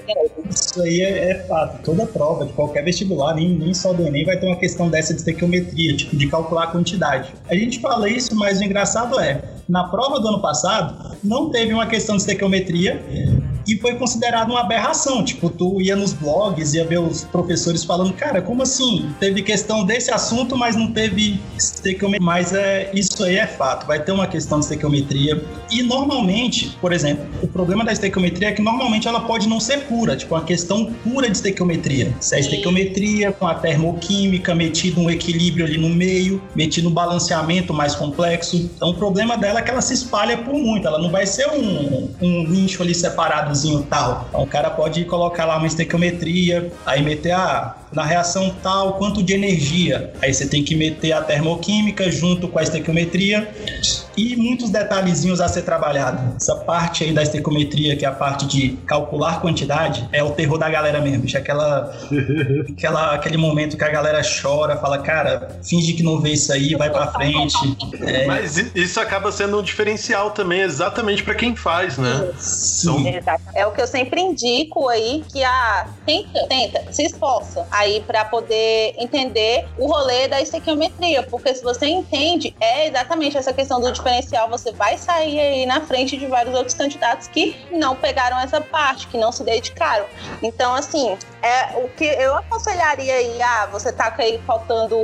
isso aí é, é, fato. Toda prova de qualquer vestibular, nem, nem só do Enem, vai ter uma questão dessa de estequiometria, tipo, de calcular a quantidade. A gente fala isso, mas o engraçado é, na prova do ano passado, não teve uma questão de estequiometria e foi considerado uma aberração. Tipo, tu ia nos blogs, ia ver os professores falando, cara, como assim? Teve questão desse assunto, mas não teve estequiometria. Mas é, isso aí é fato, vai ter uma questão de estequiometria. E normalmente, por exemplo, o problema da estequiometria é que normalmente ela pode não ser pura, tipo, uma questão pura de estequiometria. Se é estequiometria com a termoquímica, metido um equilíbrio ali no meio, metido um balanceamento mais complexo. Então o problema dela é que ela se espalha por muito, ela não vai ser um, um nicho ali separado tal. Então o cara pode colocar lá uma estequiometria, aí meter a ah, na reação tal quanto de energia. Aí você tem que meter a termoquímica junto com a estequiometria e muitos detalhezinhos a ser trabalhado. Essa parte aí da estequiometria, que é a parte de calcular quantidade, é o terror da galera mesmo. Bicho. Aquela, [LAUGHS] aquela, aquele momento que a galera chora, fala, cara, finge que não vê isso aí, vai pra frente. É... Mas isso acaba sendo um diferencial também, exatamente para quem faz, né? Sim. Então... É o que eu sempre indico aí, que a ah, tenta, tenta, se esforça aí para poder entender o rolê da estequiometria, porque se você entende, é exatamente essa questão do diferencial, você vai sair aí na frente de vários outros candidatos que não pegaram essa parte, que não se dedicaram. Então, assim, é o que eu aconselharia aí, ah, você tá aí faltando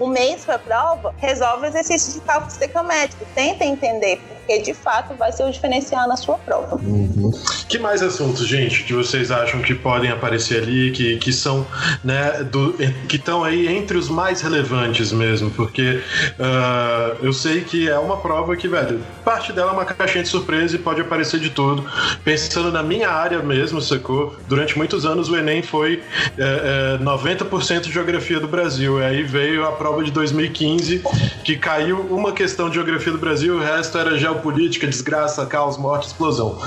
um mês para prova, resolve o exercício de cálculo estequiométrico, tenta entender porque de fato vai ser o diferencial na sua prova. Uhum. Que mais assuntos, gente, que vocês acham que podem aparecer ali, que, que são, né, do, que estão aí entre os mais relevantes mesmo? Porque uh, eu sei que é uma prova que, velho, parte dela é uma caixinha de surpresa e pode aparecer de tudo. Pensando na minha área mesmo, sacou? Durante muitos anos o Enem foi é, é, 90% de geografia do Brasil. E aí veio a prova de 2015, que caiu uma questão de geografia do Brasil, o resto era geopolítica, desgraça, caos, morte, explosão.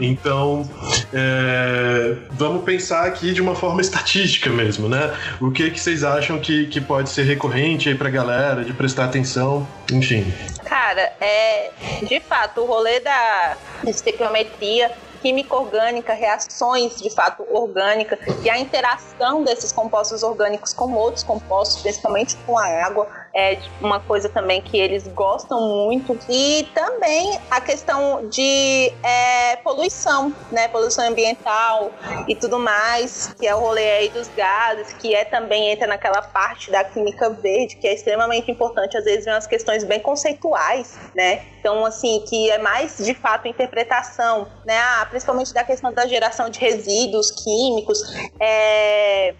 Então, é, vamos pensar aqui de uma forma estatística mesmo, né? O que, que vocês acham que, que pode ser recorrente aí pra galera, de prestar atenção, enfim. Cara, é de fato o rolê da estequiometria química orgânica, reações de fato orgânicas e a interação desses compostos orgânicos com outros compostos, principalmente com a água, é uma coisa também que eles gostam muito. E também a questão de é, poluição, né? Poluição ambiental e tudo mais, que é o rolê aí dos gases, que é também entra naquela parte da química verde, que é extremamente importante, às vezes, em umas questões bem conceituais, né? Então, assim, que é mais de fato interpretação, né? Ah, principalmente da questão da geração de resíduos químicos, é,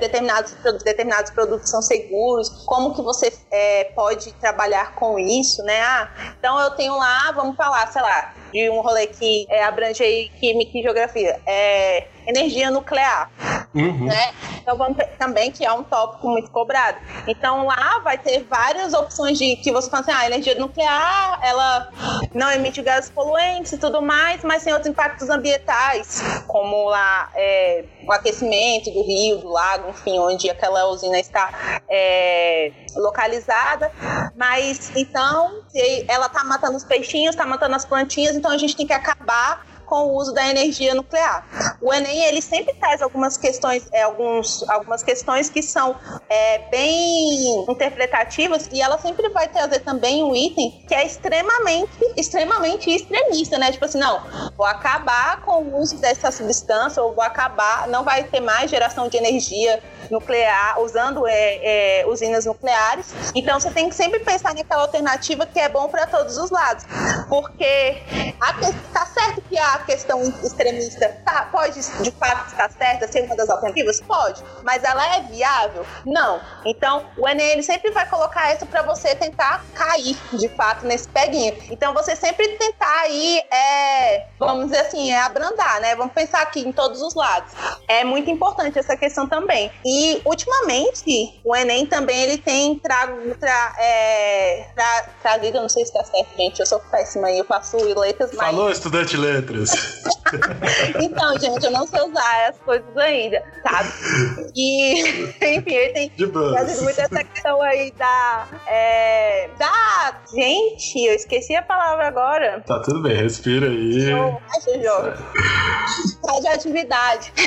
determinados, determinados produtos são seguros, como que você é, pode trabalhar com isso, né? Ah, então eu tenho lá, vamos falar, sei lá, de um rolê que é, abrange aí química e geografia, é energia nuclear. Uhum. Né? Então vamos também que é um tópico muito cobrado. Então lá vai ter várias opções de que você fala assim, ah, a energia nuclear ela não emite gases poluentes e tudo mais, mas tem outros impactos ambientais, como lá é, o aquecimento do rio, do lago, enfim, onde aquela usina está é, localizada. Mas então, se ela está matando os peixinhos, está matando as plantinhas, então a gente tem que acabar com o uso da energia nuclear. O Enem ele sempre traz algumas questões, é, alguns, algumas questões que são é, bem interpretativas e ela sempre vai trazer também um item que é extremamente, extremamente extremista, né? Tipo assim, não, vou acabar com o uso dessa substância ou vou acabar, não vai ter mais geração de energia nuclear, usando é, é, usinas nucleares. Então você tem que sempre pensar naquela alternativa que é bom para todos os lados, porque está certo que a questão extremista tá, pode de fato estar certa, ser uma das alternativas, pode, mas ela é viável? Não. Então o Enem ele sempre vai colocar isso para você tentar cair de fato nesse peguinho. Então você sempre tentar aí, é, vamos dizer assim, é abrandar, né? Vamos pensar aqui em todos os lados. É muito importante essa questão também. E ultimamente o Enem também ele tem trago, tra, é, tra, trazido, não sei se está certo, gente, eu sou péssima e eu faço letras, mas. Falou, estudante de letras. então, gente, eu não sei usar as coisas ainda, sabe? E, [LAUGHS] enfim, ele tem trazido muito essa questão aí da. É, da. Gente, eu esqueci a palavra agora. Tá tudo bem, respira aí. Radioatividade. [LAUGHS]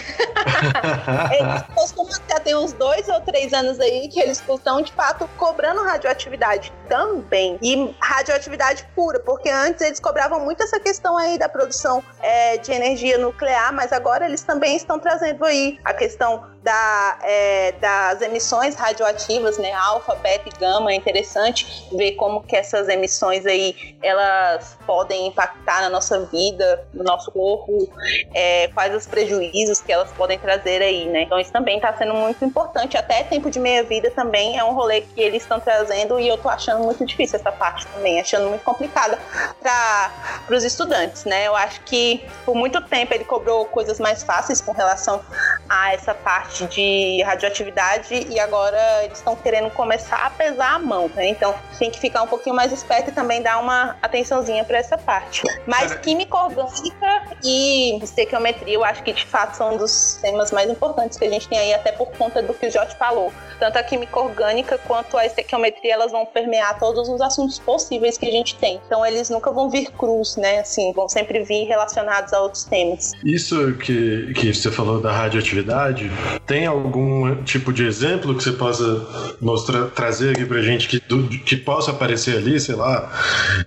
Eles costumam já tem uns dois ou três anos aí que eles estão, de fato, cobrando radioatividade também. E radioatividade pura, porque antes eles cobravam muito essa questão aí da produção é, de energia nuclear, mas agora eles também estão trazendo aí a questão da, é, das emissões radioativas, né, alfa, beta e gama, é interessante ver como que essas emissões aí, elas podem impactar na nossa vida, no nosso corpo, é, quais os prejuízos que elas podem trazer aí, né, então isso também está sendo muito importante, até tempo de meia-vida também é um rolê que eles estão trazendo e eu tô achando muito difícil essa parte também, achando muito complicada para os estudantes, né, eu acho que por muito tempo ele cobrou coisas mais fáceis com relação a essa parte de radioatividade e agora eles estão querendo começar a pesar a mão, né? Então tem que ficar um pouquinho mais esperto e também dar uma atençãozinha para essa parte. Mas química orgânica e estequiometria eu acho que de fato são um dos temas mais importantes que a gente tem aí, até por conta do que o Jorge falou. Tanto a química orgânica quanto a estequiometria, elas vão permear todos os assuntos possíveis que a gente tem. Então eles nunca vão vir cruz, né? Assim, vão sempre vir relacionados a outros temas. Isso que, que você falou da radioatividade, tem algum tipo de exemplo que você possa mostrar, trazer aqui pra gente que, do, que possa aparecer ali, sei lá?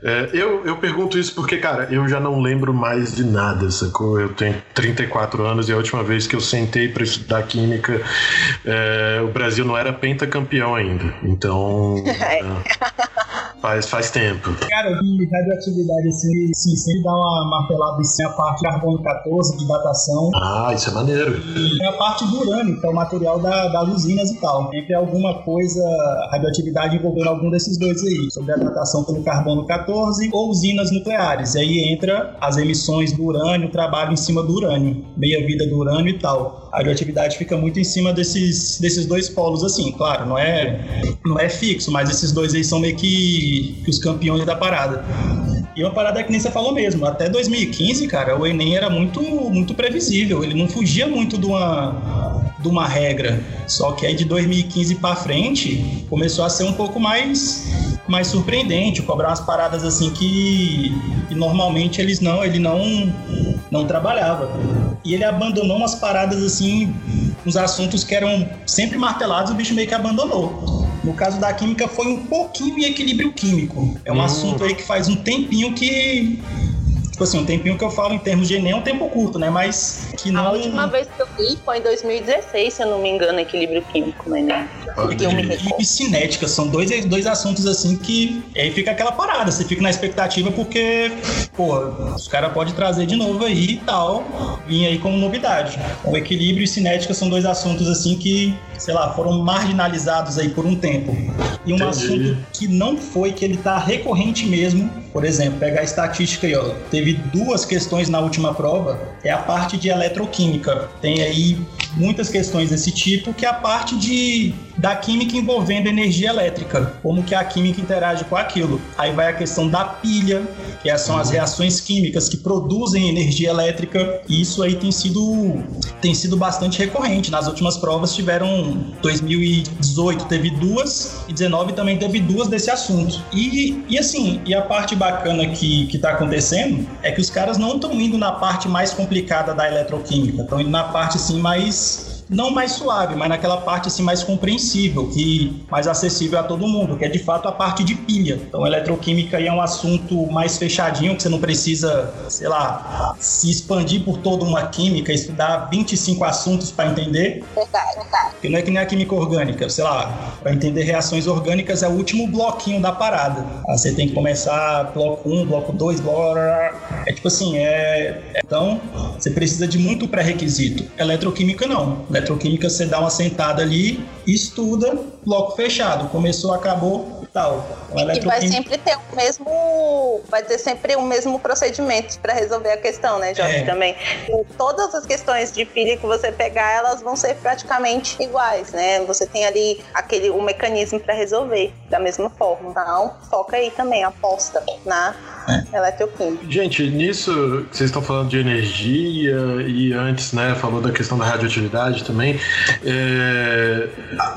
É, eu, eu pergunto isso porque, cara, eu já não lembro mais de nada, sacou? Eu tenho 34 anos e a última vez que eu sentei para estudar química, é, o Brasil não era pentacampeão ainda. Então. [LAUGHS] É. faz, faz tempo. Cara, de radioatividade, assim, sim, sempre dá uma martelada em a parte de carbono 14, de datação. Ah, isso é maneiro. E a parte do urânio, que é o material da, das usinas e tal. Sempre alguma coisa, radioatividade envolvendo algum desses dois aí, sobre a datação pelo carbono 14 ou usinas nucleares. E aí entra as emissões do urânio, o trabalho em cima do urânio, meia-vida do urânio e tal. A radioatividade fica muito em cima desses, desses dois polos, assim, claro, não é, não é fixo, mas esses dois aí são meio que, que os campeões da parada. E uma parada que nem você falou mesmo, até 2015, cara, o Enem era muito, muito previsível, ele não fugia muito de uma, de uma regra. Só que aí de 2015 para frente começou a ser um pouco mais mais surpreendente, cobrar umas paradas assim que, que normalmente eles não, ele não não trabalhava. E ele abandonou umas paradas assim, uns assuntos que eram sempre martelados, o bicho meio que abandonou. No caso da química, foi um pouquinho em equilíbrio químico. É um hum. assunto aí que faz um tempinho que tipo assim, um tempinho que eu falo em termos de Enem é um tempo curto, né? Mas que não. A última vez que eu vi foi em 2016, se eu não me engano, equilíbrio químico no Enem. E, e cinética, são dois, dois assuntos assim que aí fica aquela parada, você fica na expectativa porque, pô, os caras podem trazer de novo aí e tal, vir aí como novidade. O equilíbrio e cinética são dois assuntos assim que, sei lá, foram marginalizados aí por um tempo. E um Entendi. assunto que não foi, que ele tá recorrente mesmo, por exemplo, pegar a estatística aí, ó, teve duas questões na última prova, é a parte de eletroquímica. Tem aí muitas questões desse tipo, que é a parte de da química envolvendo energia elétrica, como que a química interage com aquilo. Aí vai a questão da pilha, que são as reações químicas que produzem energia elétrica, e isso aí tem sido, tem sido bastante recorrente. Nas últimas provas tiveram 2018 teve duas e 19 também teve duas desse assunto. E, e assim, e a parte bacana que que está acontecendo é que os caras não estão indo na parte mais complicada da eletroquímica, estão indo na parte assim mais não mais suave, mas naquela parte assim mais compreensível, que mais acessível a todo mundo, que é de fato a parte de pilha. Então, eletroquímica aí é um assunto mais fechadinho, que você não precisa, sei lá, se expandir por toda uma química, estudar 25 assuntos para entender. Verdade, verdade. Porque não é que nem a química orgânica, sei lá, para entender reações orgânicas é o último bloquinho da parada. Aí você tem que começar bloco 1, bloco 2, bloco... É tipo assim, é... Então, você precisa de muito pré-requisito. Eletroquímica não Eletroquímica você dá uma sentada ali, estuda, bloco fechado. Começou, acabou, tal. E vai sempre ter o mesmo. Vai ter sempre o mesmo procedimento para resolver a questão, né, Jorge? É. Também. E todas as questões de pilha que você pegar, elas vão ser praticamente iguais, né? Você tem ali aquele o mecanismo para resolver da mesma forma. Então, foca aí também, aposta na é. eletroquímica. Gente, nisso que vocês estão falando de energia e antes, né, falou da questão da radioatividade também. É,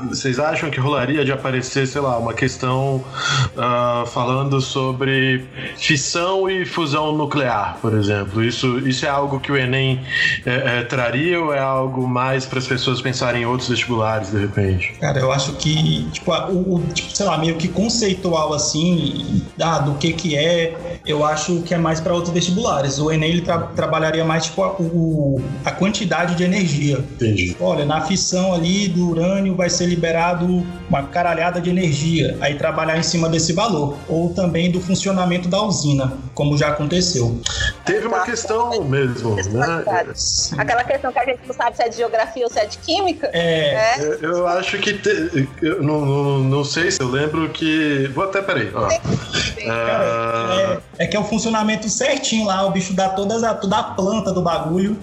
vocês acham que rolaria de aparecer, sei lá, uma questão uh, falando sobre fissão e fusão nuclear, por exemplo? Isso, isso é algo que o Enem é, é, traria ou é algo mais para as pessoas pensarem em outros vestibulares, de repente? Cara, eu acho que, tipo, o, o tipo, sei lá, meio que conceitual assim, ah, do que que é, eu acho que é mais para outros vestibulares. O Enem ele tra trabalharia mais, tipo, a, o, a quantidade de energia. Entendi olha, na fissão ali do urânio vai ser liberado uma caralhada de energia, aí trabalhar em cima desse valor, ou também do funcionamento da usina, como já aconteceu. Teve uma questão mesmo, né? Aquela questão que a gente não sabe se é de geografia ou se é de química. É. é. Eu acho que. Te... Eu não, não, não, sei se eu lembro que. Vou até, peraí. Ó. Cara, é, é, que é o funcionamento certinho lá, o bicho dá todas a, toda a planta do bagulho.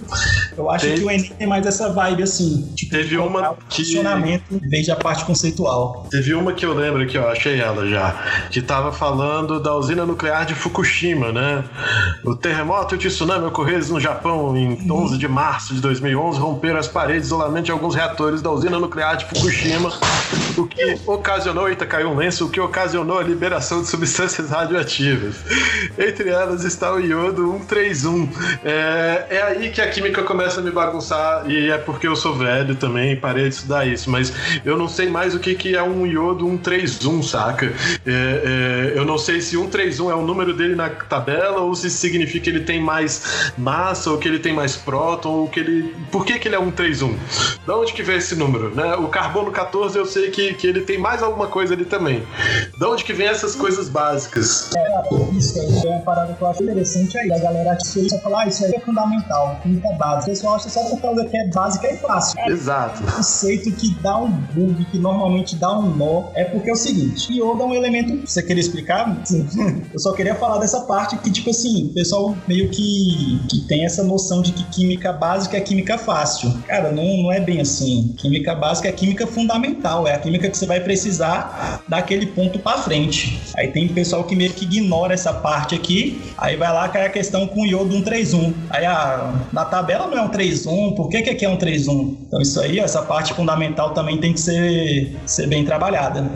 Eu acho que o Enem tem mais essa vibe assim Tipo, Teve uma que. Funcionamento desde a parte conceitual. Teve uma que eu lembro que eu achei ela já. Que tava falando da usina nuclear de Fukushima, né? O terremoto e o tsunami ocorridos no Japão em 11 de março de 2011 romperam as paredes de isolamento de alguns reatores da usina nuclear de Fukushima, o que ocasionou, eita, caiu um lenço, o que ocasionou a liberação de substâncias radioativas. Entre elas está o iodo 131. É, é aí que a química começa a me bagunçar e é porque eu sou velho também, parei de estudar isso, mas eu não sei mais o que, que é um iodo 131, saca? É, é, eu não sei se 131 é o número dele na tabela ou se significa que ele tem mais massa ou que ele tem mais próton ou que ele. Por que, que ele é 131? Da onde que vem esse número? Né? O carbono 14 eu sei que que, que ele tem mais alguma coisa ali também. De onde que vem essas coisas básicas? É, isso é uma parada que eu acho interessante aí. A galera acha que falar, ah, isso aí é fundamental, química básica. O pessoal acha só por causa que é básica e fácil. Exato. O conceito que dá um bug, que normalmente dá um nó, é porque é o seguinte: iodo é um elemento. Você queria explicar? Sim. [LAUGHS] Eu só queria falar dessa parte que, tipo assim, o pessoal meio que, que tem essa noção de que química básica é química fácil. Cara, não, não é bem assim. Química básica é química fundamental, é a química que você vai precisar daquele ponto para frente. Aí tem pessoal que meio que ignora essa parte aqui, aí vai lá cai a questão com o iodo 131. Aí a, na tabela não é um 31, por que, que aqui é um 31? Então isso aí, essa parte fundamental também tem que ser, ser bem trabalhada.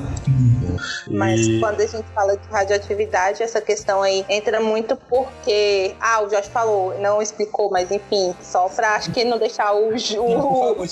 Mas e... quando a gente fala de radioatividade, essa questão aí entra muito porque. Ah, o Josh falou, não explicou, mas enfim, só pra acho que não deixar o. [LAUGHS] o, o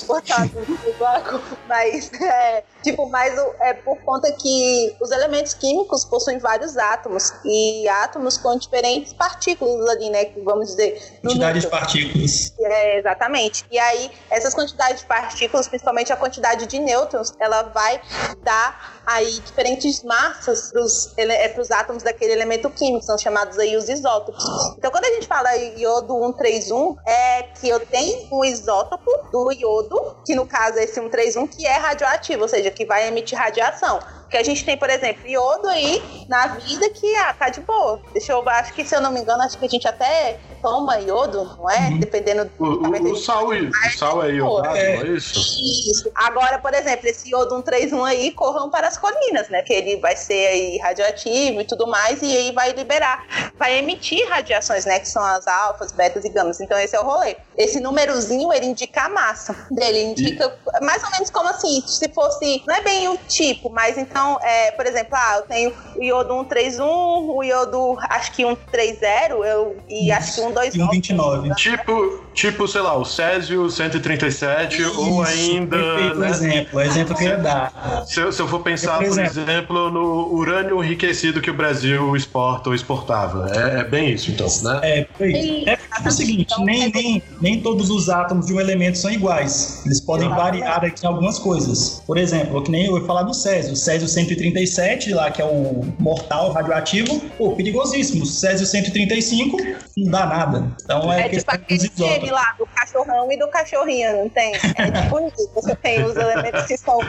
mas é, tipo, mas é por conta que os elementos químicos possuem vários átomos e átomos com diferentes partículas ali, né? Que vamos dizer. Quantidade de partículas. É, exatamente. E aí, essas quantidades de partículas, principalmente a quantidade de nêutrons, ela vai dar aí diferentes massas para os é, átomos daquele elemento químico, são chamados aí os isótopos. Então, quando a gente fala iodo 131, é que eu tenho um isótopo do iodo, que no caso é esse 131, que é radioativo, ou seja, que vai emitir radiação. Porque a gente tem, por exemplo, iodo aí na vida que ah, tá de boa. Deixa eu, acho que se eu não me engano, acho que a gente até toma iodo, não é? Uhum. Dependendo do. O, o, o sal, o sal é iodado, é. não é isso? Isso. Agora, por exemplo, esse iodo 131 aí, corram para as colinas, né? Que ele vai ser aí radioativo e tudo mais, e aí vai liberar, vai emitir radiações, né? Que são as alfas, betas e gamas. Então, esse é o rolê. Esse númerozinho, ele indica a massa dele, indica e... mais ou menos como assim, se fosse, não é bem o tipo, mas então, é, por exemplo, ah, eu tenho o iodo 131, o iodo acho que 130, eu, e acho que 129. 129. Tipo, tipo, sei lá, o Césio 137, Isso, ou ainda. Perfeito, né? exemplo, o exemplo que eu ia dar. Se eu, se eu for pensar, por, por exemplo, exemplo, no urânio enriquecido que o Brasil exporta ou exportava. É, é bem isso, então, né? É, é, é o seguinte, nem, nem, nem todos os átomos de um elemento são iguais. Eles podem variar aqui em algumas coisas. Por exemplo, que nem eu ia falar do Césio. Césio 137, lá que é o mortal radioativo, pô, perigosíssimo. Césio 135, não dá nada. Então é, é tipo aquele lá do cachorrão e do cachorrinho, não tem? É tipo isso. Você tem os elementos que são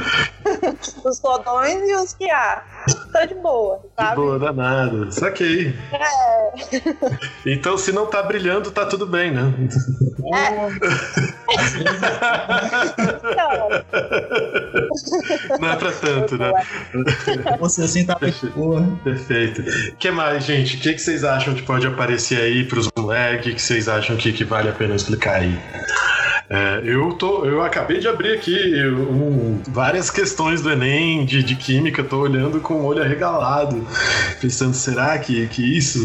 [LAUGHS] os fodões e os que há. Tá de boa, sabe? De boa, danado. Saquei. É. [LAUGHS] Então, se não tá brilhando, tá tudo bem, né? É. [LAUGHS] não é pra tanto, né? [LAUGHS] Você assim tá Perfeito. Perfeito. O que mais, gente? O que, que vocês acham que pode aparecer aí pros moleques? O que vocês acham que, que vale a pena explicar aí? É, eu, tô, eu acabei de abrir aqui um, várias questões do Enem de, de Química, tô olhando com o olho arregalado, pensando, será que, que isso?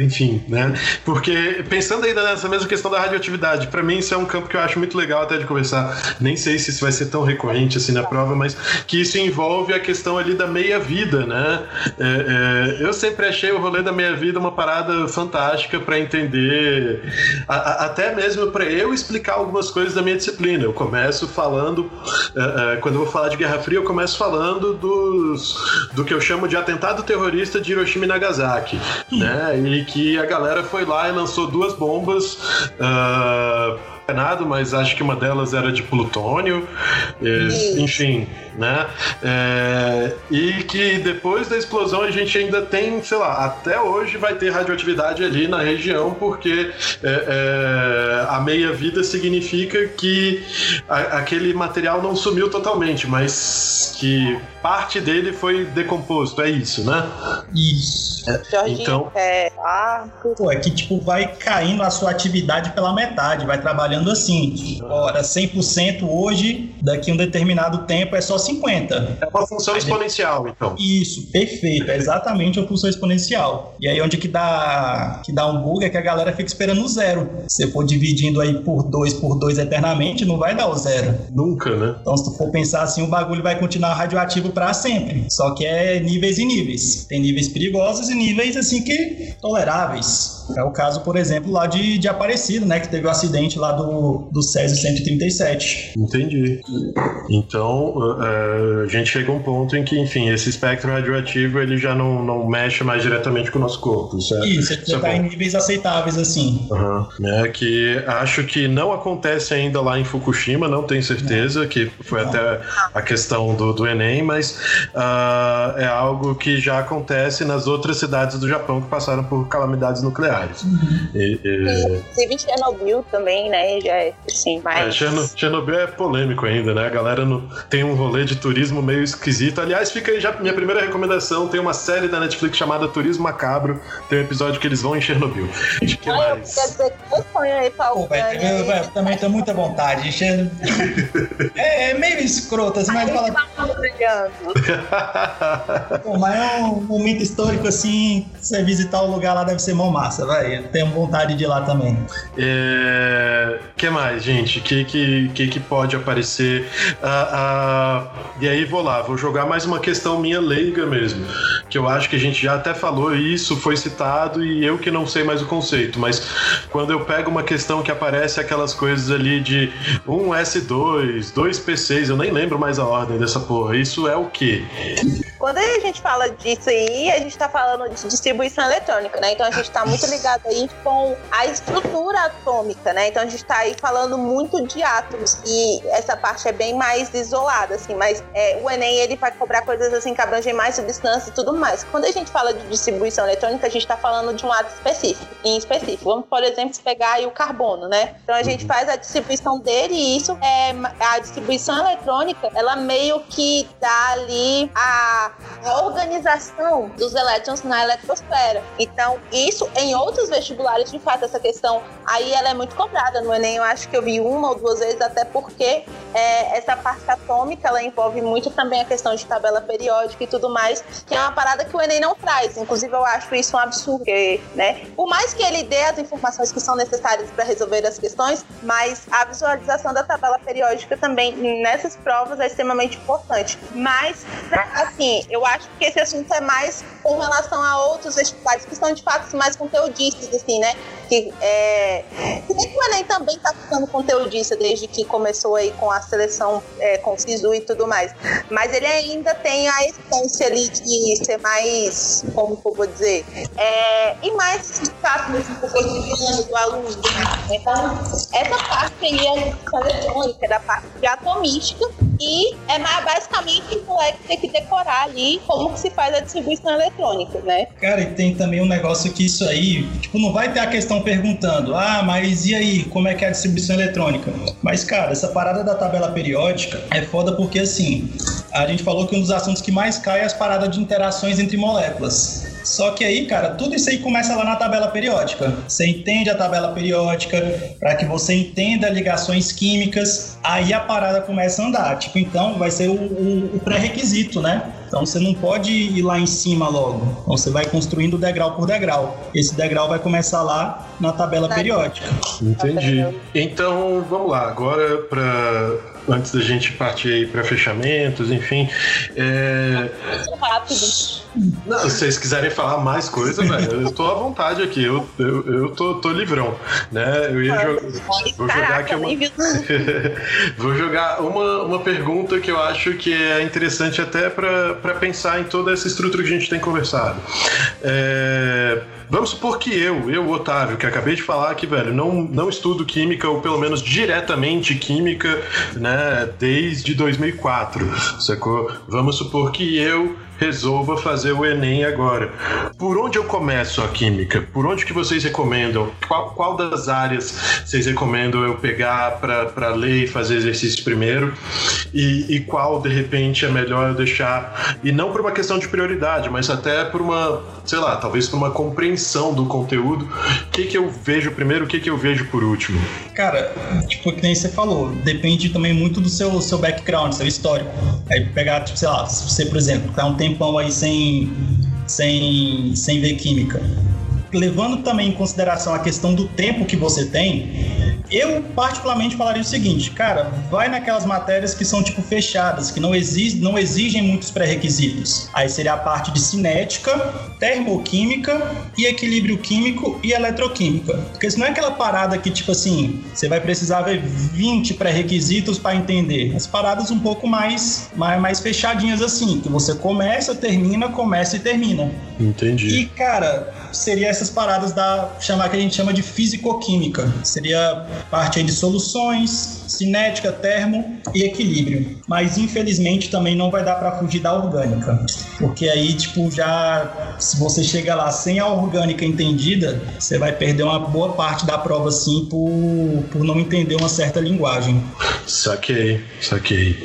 Enfim, né? Porque pensando ainda nessa mesma questão da radioatividade, para mim isso é um campo que eu acho muito legal até de conversar. Nem sei se isso vai ser tão recorrente assim na prova, mas que isso envolve a questão ali da meia-vida, né? É, é, eu sempre achei o rolê da meia-vida uma parada fantástica para entender, a, a, até mesmo para eu explicar algumas coisas coisas da minha disciplina. Eu começo falando, uh, uh, quando eu vou falar de Guerra Fria, eu começo falando dos, do que eu chamo de atentado terrorista de Hiroshima e Nagasaki, né? E que a galera foi lá e lançou duas bombas. Uh, mas acho que uma delas era de plutônio, enfim, né? É, e que depois da explosão a gente ainda tem, sei lá, até hoje vai ter radioatividade ali na região, porque é, é, a meia-vida significa que a, aquele material não sumiu totalmente, mas que parte dele foi decomposto, é isso, né? Isso. É, então, é, ah, Pô, é que tipo vai caindo a sua atividade pela metade, vai trabalhando assim. Ora, 100% hoje, daqui a um determinado tempo é só 50. É uma função exponencial, então. Isso, perfeito. É exatamente uma função exponencial. E aí onde que dá, que dá um bug é que a galera fica esperando o zero. Se for dividindo aí por dois por dois eternamente, não vai dar o zero. Nunca, né? Então se tu for pensar assim, o bagulho vai continuar radioativo para sempre. Só que é níveis e níveis. Tem níveis perigosos e níveis assim que toleráveis. É o caso, por exemplo, lá de, de Aparecido, né? Que teve o um acidente lá do, do, Césio 137. Entendi. Então, uh, a gente chega a um ponto em que, enfim, esse espectro radioativo ele já não, não mexe mais diretamente com o nosso corpo, certo? Isso, ele já está é em níveis aceitáveis, assim. Uhum. É, que acho que não acontece ainda lá em Fukushima, não tenho certeza, não. que foi não. até a questão do, do Enem, mas uh, é algo que já acontece nas outras cidades do Japão que passaram por calamidades nucleares. Uhum. E, e... Inclusive Chernobyl também, né? Já é assim, mais. É, Chernobyl é polêmico ainda, né? A galera no... tem um rolê de turismo meio esquisito. Aliás, fica aí já minha primeira recomendação: tem uma série da Netflix chamada Turismo Macabro. Tem um episódio que eles vão em Chernobyl. De que ah, mais? Quer dizer eu sonho aí pra Pô, eu, eu, também tenho muita vontade. [LAUGHS] é, é meio escroto, assim, mas fala. [LAUGHS] Pô, mas é um momento histórico assim. Você visitar o lugar lá deve ser mó massa, vai. Tenho vontade de ir lá também. É... que mais, gente? O que, que, que, que pode aparecer? Ah, ah, e aí vou lá, vou jogar mais uma questão minha leiga mesmo. Que eu acho que a gente já até falou isso, foi citado, e eu que não sei mais o conceito, mas quando eu pego uma questão que aparece aquelas coisas ali de um S2, dois P6, eu nem lembro mais a ordem dessa porra. Isso é o quê? Quando a gente fala disso aí, a gente está falando de distribuição eletrônica, né? Então a gente está muito ligado aí com a estrutura atômica, né? Então a gente está aí falando muito de átomos e essa parte é bem mais isolada, assim. Mas é, o Enem ele vai cobrar coisas assim que abrangem mais substância e tudo mais. Quando a gente fala de distribuição eletrônica, a gente está falando de um átomo específico, em específico. Vamos, por exemplo, pegar aí o carbono, né? Então a gente faz a distribuição dele e isso é a distribuição eletrônica, ela meio que dá ali a a organização dos elétrons na eletrosfera. Então, isso em outros vestibulares, de fato, essa questão aí ela é muito cobrada no Enem. Eu acho que eu vi uma ou duas vezes, até porque é, essa parte atômica ela envolve muito também a questão de tabela periódica e tudo mais, que é uma parada que o Enem não traz. Inclusive, eu acho isso um absurdo, né? Por mais que ele dê as informações que são necessárias para resolver as questões, mas a visualização da tabela periódica também nessas provas é extremamente importante. Mas, assim, eu acho que esse assunto é mais com relação a outros vestibulares que são de fato mais conteudistas, assim, né? Que, é... que o Enem também está ficando conteudista desde que começou aí com a seleção é, com SISU e tudo mais. Mas ele ainda tem a essência ali de ser mais, como eu vou dizer, é... e mais fato mesmo pro cotidiano do aluno. Né? Então, essa parte aí é eletrônica, da parte de atomística, e é mais basicamente o moleque ter que decorar ali como que se faz a distribuição eletrônica, né? Cara, e tem também um negócio que isso aí, tipo, não vai ter a questão perguntando, ah, mas e aí, como é que é a distribuição eletrônica? Mas, cara, essa parada da tabela periódica é foda porque, assim, a gente falou que um dos assuntos que mais cai é as paradas de interações entre moléculas. Só que aí, cara, tudo isso aí começa lá na tabela periódica. Você entende a tabela periódica para que você entenda ligações químicas, aí a parada começa a andar. Tipo, então vai ser o, o, o pré-requisito, né? Então você não pode ir lá em cima logo. Então você vai construindo degrau por degrau. Esse degrau vai começar lá na tabela periódica. Entendi. Então vamos lá, agora para antes da gente partir para fechamentos, enfim. É... Rápido. Não, se vocês quiserem falar mais coisa, [LAUGHS] velho, eu tô à vontade aqui. Eu, eu, eu tô, tô livrão, né? Eu ia jo vou jogar aqui uma. [LAUGHS] vou jogar uma, uma pergunta que eu acho que é interessante até para pensar em toda essa estrutura que a gente tem conversado. É Vamos supor que eu, eu, Otávio, que acabei de falar aqui, velho, não, não estudo química, ou pelo menos diretamente química, né, desde 2004, sacou? Vamos supor que eu resolva fazer o Enem agora. Por onde eu começo a química? Por onde que vocês recomendam? Qual, qual das áreas vocês recomendam eu pegar para ler e fazer exercício primeiro? E, e qual, de repente, é melhor eu deixar? E não por uma questão de prioridade, mas até por uma, sei lá, talvez por uma compreensão do conteúdo. O que, que eu vejo primeiro, o que, que eu vejo por último? Cara, tipo, que nem você falou, depende também muito do seu, seu background, seu histórico. Aí pegar, tipo, sei lá, se você, por exemplo, tá um tempão aí sem, sem, sem ver química. Levando também em consideração a questão do tempo que você tem, eu particularmente falaria o seguinte, cara, vai naquelas matérias que são tipo fechadas, que não, exig, não exigem muitos pré-requisitos. Aí seria a parte de cinética, termoquímica e equilíbrio químico e eletroquímica. Porque senão é aquela parada que, tipo assim, você vai precisar ver 20 pré-requisitos para entender. As paradas um pouco mais, mais, mais fechadinhas assim, que você começa, termina, começa e termina. Entendi. E, cara, seria essas paradas da chamar que a gente chama de fisicoquímica. Seria parte aí de soluções, cinética, termo e equilíbrio. Mas infelizmente também não vai dar para fugir da orgânica, porque aí tipo já se você chega lá sem a orgânica entendida, você vai perder uma boa parte da prova assim por, por não entender uma certa linguagem. Saquei, saquei.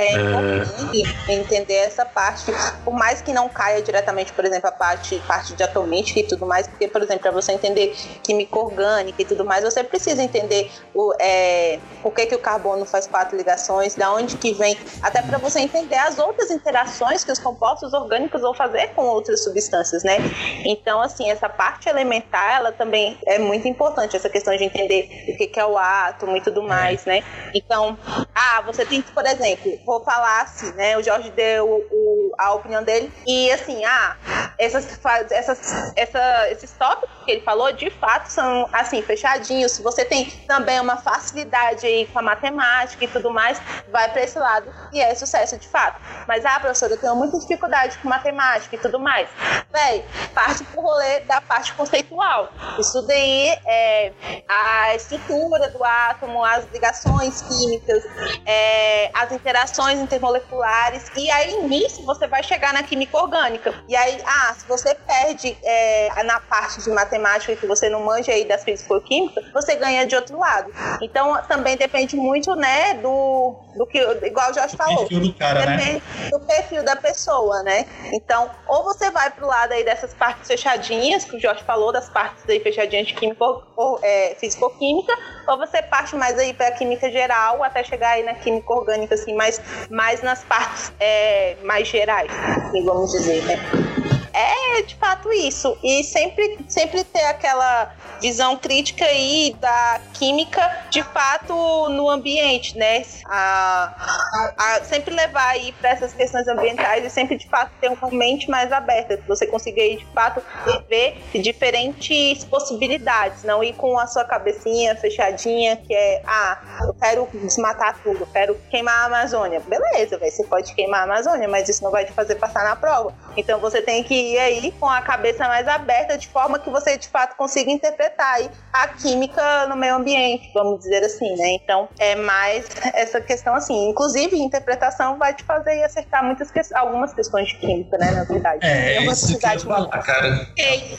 É importante entender essa parte, por mais que não caia diretamente, por exemplo, a parte, parte de atomística e tudo mais, porque, por exemplo, para você entender química orgânica e tudo mais, você precisa entender o, é, por que, que o carbono faz quatro ligações, da onde que vem, até para você entender as outras interações que os compostos orgânicos vão fazer com outras substâncias, né? Então, assim, essa parte elementar, ela também é muito importante, essa questão de entender o que, que é o átomo e tudo mais, né? Então, ah, você tem que, por exemplo, falar assim, né? O Jorge deu o, a opinião dele e assim, ah, essas, essas, essa, esses tópicos que ele falou, de fato, são assim, fechadinhos. Se você tem também uma facilidade aí com a matemática e tudo mais, vai para esse lado e é sucesso de fato. Mas, ah, professora, eu tenho muita dificuldade com matemática e tudo mais. Véi, parte pro rolê da parte conceitual. Isso daí é a estrutura do átomo, as ligações químicas, é, as interações intermoleculares, e aí nisso você vai chegar na química orgânica. E aí, ah, se você perde é, na parte de matemática que você não manja aí das físico-química, você ganha de outro lado. Então também depende muito, né, do, do que, igual o Jorge falou. Perfil do cara, né? depende né? do perfil da pessoa, né? Então, ou você vai pro lado aí dessas partes fechadinhas, que o Jorge falou, das partes aí fechadinhas de química ou, é, físico-química, ou você parte mais aí pra química geral, até chegar aí na química orgânica, assim, mais, mais nas partes é, mais gerais, assim, vamos dizer, né? É de fato isso. E sempre, sempre ter aquela visão crítica aí da química de fato no ambiente, né? A, a sempre levar aí para essas questões ambientais e sempre de fato ter uma mente mais aberta, que você consiga aí de fato ver diferentes possibilidades, não ir com a sua cabecinha fechadinha que é, ah, eu quero desmatar tudo, eu quero queimar a Amazônia. Beleza, véio, você pode queimar a Amazônia, mas isso não vai te fazer passar na prova. Então você tem que ir aí com a cabeça mais aberta, de forma que você de fato consiga interpretar aí a química no meio ambiente, vamos dizer assim, né? Então é mais essa questão assim. Inclusive, interpretação vai te fazer acertar muitas que... algumas questões de química, né? Na verdade. É, é isso que eu falar, cara.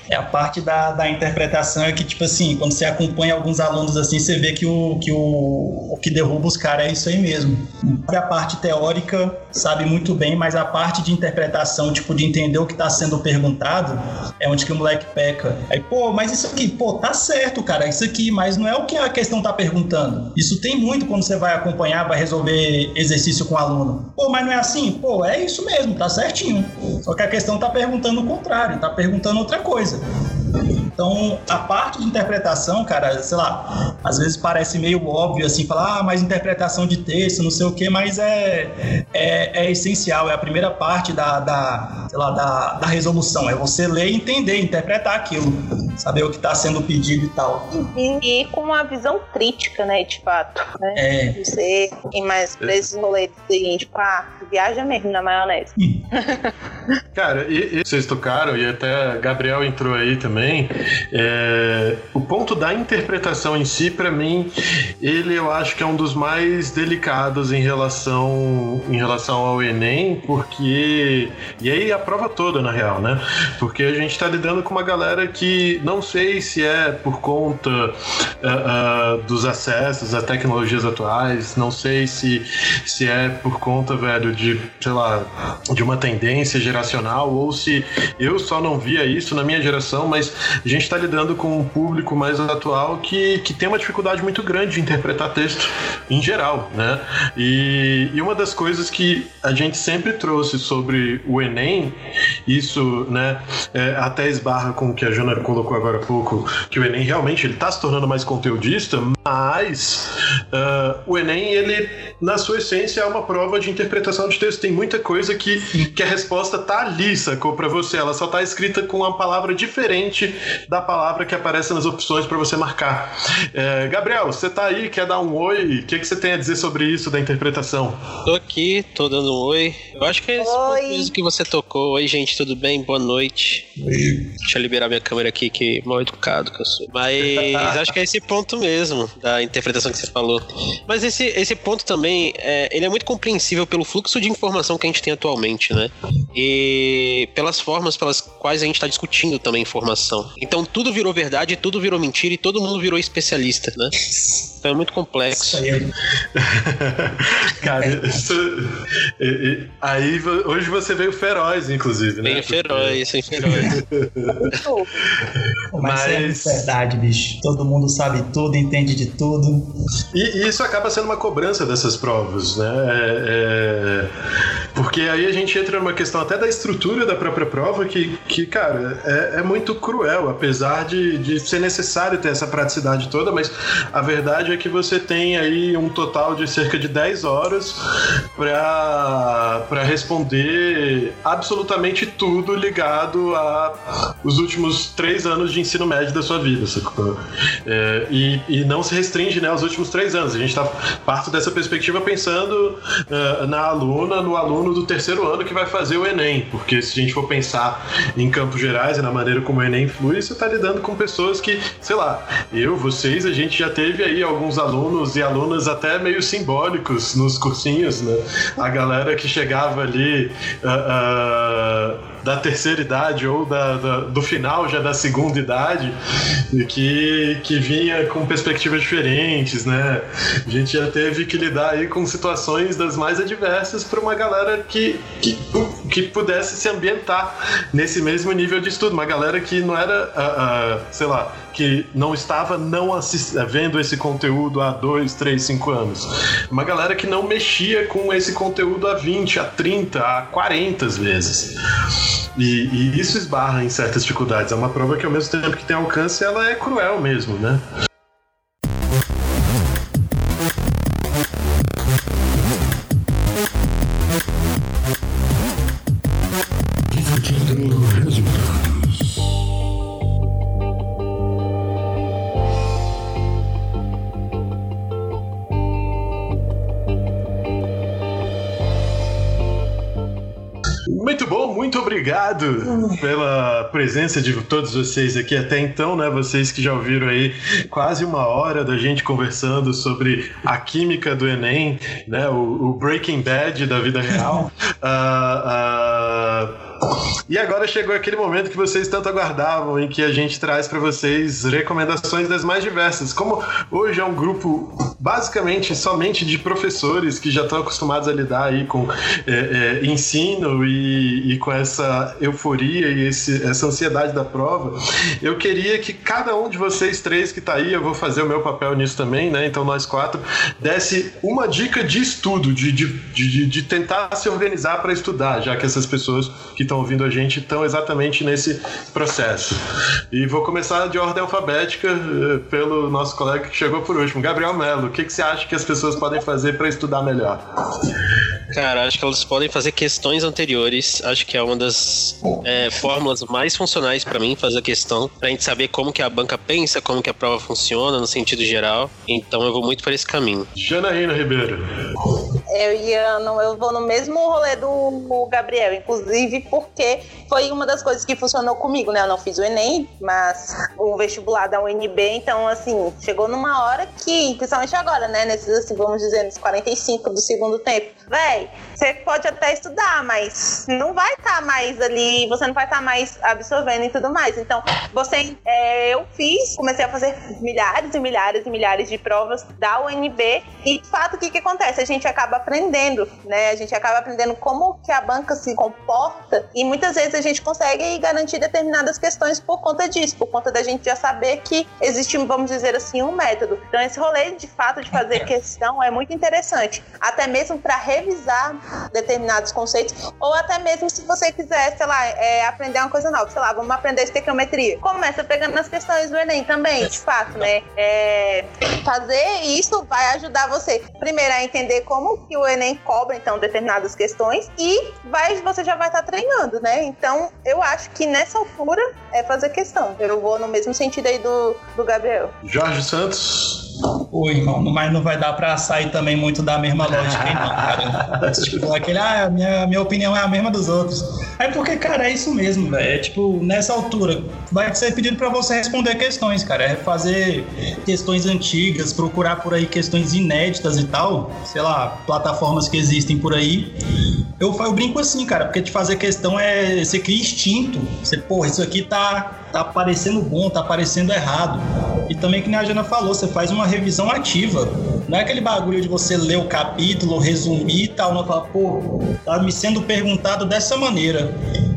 É a parte da, da interpretação é que, tipo assim, quando você acompanha alguns alunos assim, você vê que o que, o, o que derruba os caras é isso aí mesmo. A parte teórica sabe muito bem, mas a parte de interpretação, tipo, de entender o que está sendo perguntado, é onde que o moleque peca. Aí, pô, mas isso aqui, pô, tá certo, cara, isso aqui, mas não é o que a questão tá perguntando. Isso tem muito quando você vai acompanhar, vai resolver exercício com o aluno. Pô, mas não é assim? Pô, é isso mesmo, tá certinho. Só que a questão tá perguntando o contrário, tá perguntando outra coisa. Então, a parte de interpretação, cara, sei lá, às vezes parece meio óbvio assim, falar, ah, mas interpretação de texto, não sei o quê, mas é, é, é essencial, é a primeira parte da, da, sei lá, da, da resolução, é você ler e entender, interpretar aquilo, saber o que está sendo pedido e tal. E, e, com uma visão crítica, né, de fato, né? É. Você tem mais pra esses rolês seguinte, tipo, ah, viaja mesmo na maionese. [LAUGHS] Cara, e, e vocês tocaram, e até Gabriel entrou aí também, é, o ponto da interpretação em si, para mim, ele eu acho que é um dos mais delicados em relação, em relação ao Enem, porque. E aí a prova toda, na real, né? Porque a gente tá lidando com uma galera que não sei se é por conta uh, uh, dos acessos a tecnologias atuais, não sei se, se é por conta, velho, de, sei lá, de uma tendência geracional ou se eu só não via isso na minha geração, mas a gente está lidando com um público mais atual que, que tem uma dificuldade muito grande de interpretar texto em geral, né? E, e uma das coisas que a gente sempre trouxe sobre o Enem, isso, né, é, até esbarra com o que a Jana colocou agora há pouco, que o Enem realmente ele está se tornando mais conteudista, mas uh, o Enem, ele, na sua essência, é uma prova de interpretação de texto. Tem muita coisa que, que a resposta tá ali, sacou, pra você. Ela só tá escrita com uma palavra diferente da palavra que aparece nas opções para você marcar. É, Gabriel, você tá aí, quer dar um oi? O que, que você tem a dizer sobre isso da interpretação? Tô aqui, tô dando um oi. Eu acho que é esse ponto mesmo que você tocou. Oi, gente, tudo bem? Boa noite. Deixa eu liberar minha câmera aqui, que mal educado que eu sou. Mas acho que é esse ponto mesmo da interpretação que você falou. Mas esse, esse ponto também, é, ele é muito compreensível pelo fluxo de informação que a gente tem atualmente, né? E pelas formas pelas quais a gente está discutindo também informação. Então tudo virou verdade, tudo virou mentira e todo mundo virou especialista, né? [LAUGHS] Então é muito complexo. Cara, isso, aí hoje você veio feroz, inclusive, né? Veio feroz, veio feroz. Mas, Mas é verdade, bicho. Todo mundo sabe tudo, entende de tudo. E, e isso acaba sendo uma cobrança dessas provas, né? É, é... Porque aí a gente entra numa questão até da estrutura da própria prova que, que cara, é, é muito cruel, apesar de, de ser necessário ter essa praticidade toda, mas a verdade é que você tem aí um total de cerca de 10 horas para responder absolutamente tudo ligado a os últimos três anos de ensino médio da sua vida, sacou? É, e, e não se restringe né, aos últimos três anos. A gente está parte dessa perspectiva pensando uh, na aluna, no aluno do terceiro ano que vai fazer o Enem, porque se a gente for pensar em Campos Gerais e na maneira como o Enem flui, você está lidando com pessoas que, sei lá, eu, vocês, a gente já teve aí alguns alunos e alunas até meio simbólicos nos cursinhos, né? A galera que chegava ali uh, uh, da terceira idade ou da, da, do final já da segunda idade, que, que vinha com perspectivas diferentes, né? A gente já teve que lidar aí com situações das mais adversas para uma galera que, que, que pudesse se ambientar nesse mesmo nível de estudo, uma galera que não era, uh, uh, sei lá, que não estava não assist... vendo esse conteúdo há dois, três, cinco anos. Uma galera que não mexia com esse conteúdo há 20, há 30, há 40 vezes. E, e isso esbarra em certas dificuldades. É uma prova que, ao mesmo tempo que tem alcance, ela é cruel mesmo, né? Presença de todos vocês aqui até então, né? Vocês que já ouviram aí quase uma hora da gente conversando sobre a química do Enem, né? O, o Breaking Bad da vida real. uh, [LAUGHS] uh e agora chegou aquele momento que vocês tanto aguardavam, em que a gente traz para vocês recomendações das mais diversas. Como hoje é um grupo basicamente somente de professores que já estão acostumados a lidar aí com é, é, ensino e, e, com essa euforia e esse, essa ansiedade da prova, eu queria que cada um de vocês três que está aí, eu vou fazer o meu papel nisso também, né? Então nós quatro, desse uma dica de estudo, de, de, de, de tentar se organizar para estudar, já que essas pessoas que estão ouvindo a gente estão exatamente nesse processo. E vou começar de ordem alfabética eh, pelo nosso colega que chegou por último, Gabriel Melo. O que, que você acha que as pessoas podem fazer para estudar melhor? Cara, acho que elas podem fazer questões anteriores. Acho que é uma das é, fórmulas mais funcionais para mim fazer a questão, pra gente saber como que a banca pensa, como que a prova funciona no sentido geral. Então eu vou muito para esse caminho. Janaína Ribeiro. Eu ia no, eu vou no mesmo rolê do Gabriel, inclusive porque foi uma das coisas que funcionou comigo, né? Eu não fiz o Enem, mas o vestibular da UNB, então assim, chegou numa hora que, principalmente agora, né, nesses assim, vamos dizer, nos 45 do segundo tempo, véi, você pode até estudar, mas não vai estar tá mais ali, você não vai estar tá mais absorvendo e tudo mais. Então, você, é, eu fiz, comecei a fazer milhares e milhares e milhares de provas da UNB e, de fato, o que, que acontece? A gente acaba aprendendo, né? A gente acaba aprendendo como que a banca se comporta e muitas vezes a gente consegue garantir determinadas questões por conta disso, por conta da gente já saber que existe, vamos dizer assim, um método. Então esse rolê de fato de fazer questão é muito interessante, até mesmo para revisar determinados conceitos ou até mesmo se você quiser, sei lá, é, aprender uma coisa nova, sei lá, vamos aprender estequiometria. Começa pegando nas questões do Enem também, de fato, né? É, fazer isso vai ajudar você, primeiro, a entender como que o Enem cobra, então, determinadas questões e vai, você já vai estar tá treinando, né? Então, eu acho que nessa altura é fazer questão. Eu vou no mesmo sentido aí do, do Gabriel. Jorge Santos. Oi, irmão, mas não vai dar pra sair também muito da mesma lógica, hein, não, cara. [LAUGHS] tipo, aquele, ah, minha, minha opinião é a mesma dos outros. É porque, cara, é isso mesmo, velho. É tipo, nessa altura, vai ser pedido pra você responder questões, cara. É fazer questões antigas, procurar por aí questões inéditas e tal. Sei lá, plataformas que existem por aí. Eu, eu brinco assim, cara, porque te fazer questão é. Você cria instinto. Você, porra, isso aqui tá, tá parecendo bom, tá parecendo errado. E também, que a Jana falou, você faz uma revisão ativa. Não é aquele bagulho de você ler o capítulo, resumir e tal, não falar, pô, tá me sendo perguntado dessa maneira.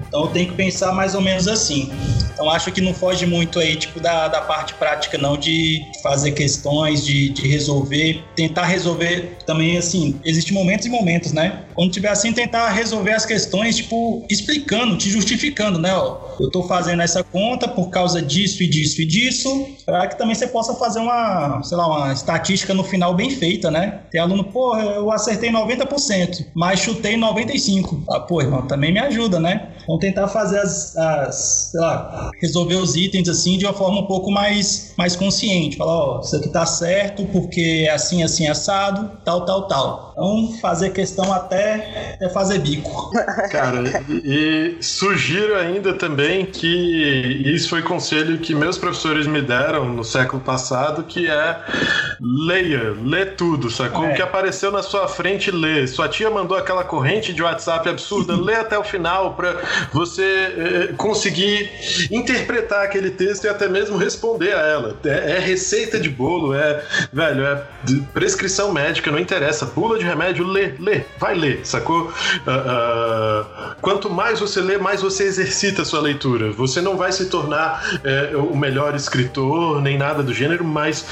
Então eu tenho que pensar mais ou menos assim. Então acho que não foge muito aí, tipo, da, da parte prática, não, de fazer questões, de, de resolver, tentar resolver também, assim, existem momentos e momentos, né? Quando tiver assim, tentar resolver as questões, tipo, explicando, te justificando, né? Ó, eu tô fazendo essa conta por causa disso e disso e disso, para que também você possa fazer uma, sei lá, uma estatística no final bem feita, né? Tem aluno, pô, eu acertei 90%, mas chutei 95%. Ah, pô, irmão, também me ajuda, né? Vamos tentar fazer as, as sei lá, resolver os itens assim de uma forma um pouco mais, mais consciente. Falar, ó, isso aqui tá certo porque é assim, assim, assado, tal, tal, tal. Então, fazer questão até é fazer bico. [LAUGHS] Cara, e, e sugiro ainda também que isso foi conselho que meus professores me deram no século passado, que é leia, lê tudo, sacou? É. O que apareceu na sua frente, lê. Sua tia mandou aquela corrente de WhatsApp absurda, lê até o final para você eh, conseguir interpretar aquele texto e até mesmo responder a ela. É, é receita de bolo, é, velho, é prescrição médica, não interessa. Pula de remédio, lê, lê, vai ler, sacou? Uh, uh, quanto mais você lê, mais você exercita a sua leitura. Você não vai se tornar é, o melhor escritor, nem nada do gênero, mas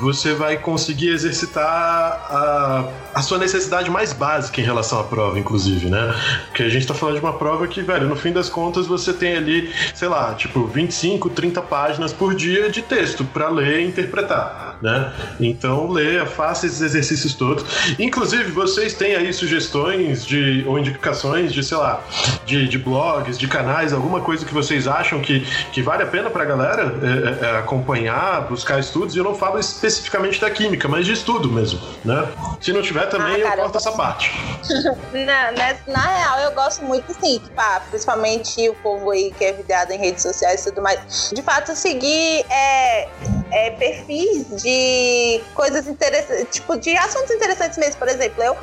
você vai conseguir exercitar a, a sua necessidade mais básica em relação à prova, inclusive, né? Porque a gente tá falando de uma prova que, velho, no fim das contas você tem ali, sei lá, tipo 25, 30 páginas por dia de texto para ler e interpretar, né? Então leia, faça esses exercícios todos. Inclusive, vocês têm aí sugestões de ou indicações de, sei lá, de, de blogs, de canais, alguma coisa que vocês acham que, que vale a pena pra galera é, é, é acompanhar, buscar estudos. E eu não falo especificamente da química, mas de estudo mesmo, né? Se não tiver também, ah, cara, eu corto eu essa parte. [LAUGHS] na, na, na, real, eu gosto muito, sim, tipo, ah, principalmente o povo aí que é vidrado em redes sociais e tudo mais. De fato, seguir é, é, perfis de coisas interessantes, tipo, de assuntos interessantes mesmo. Por exemplo, eu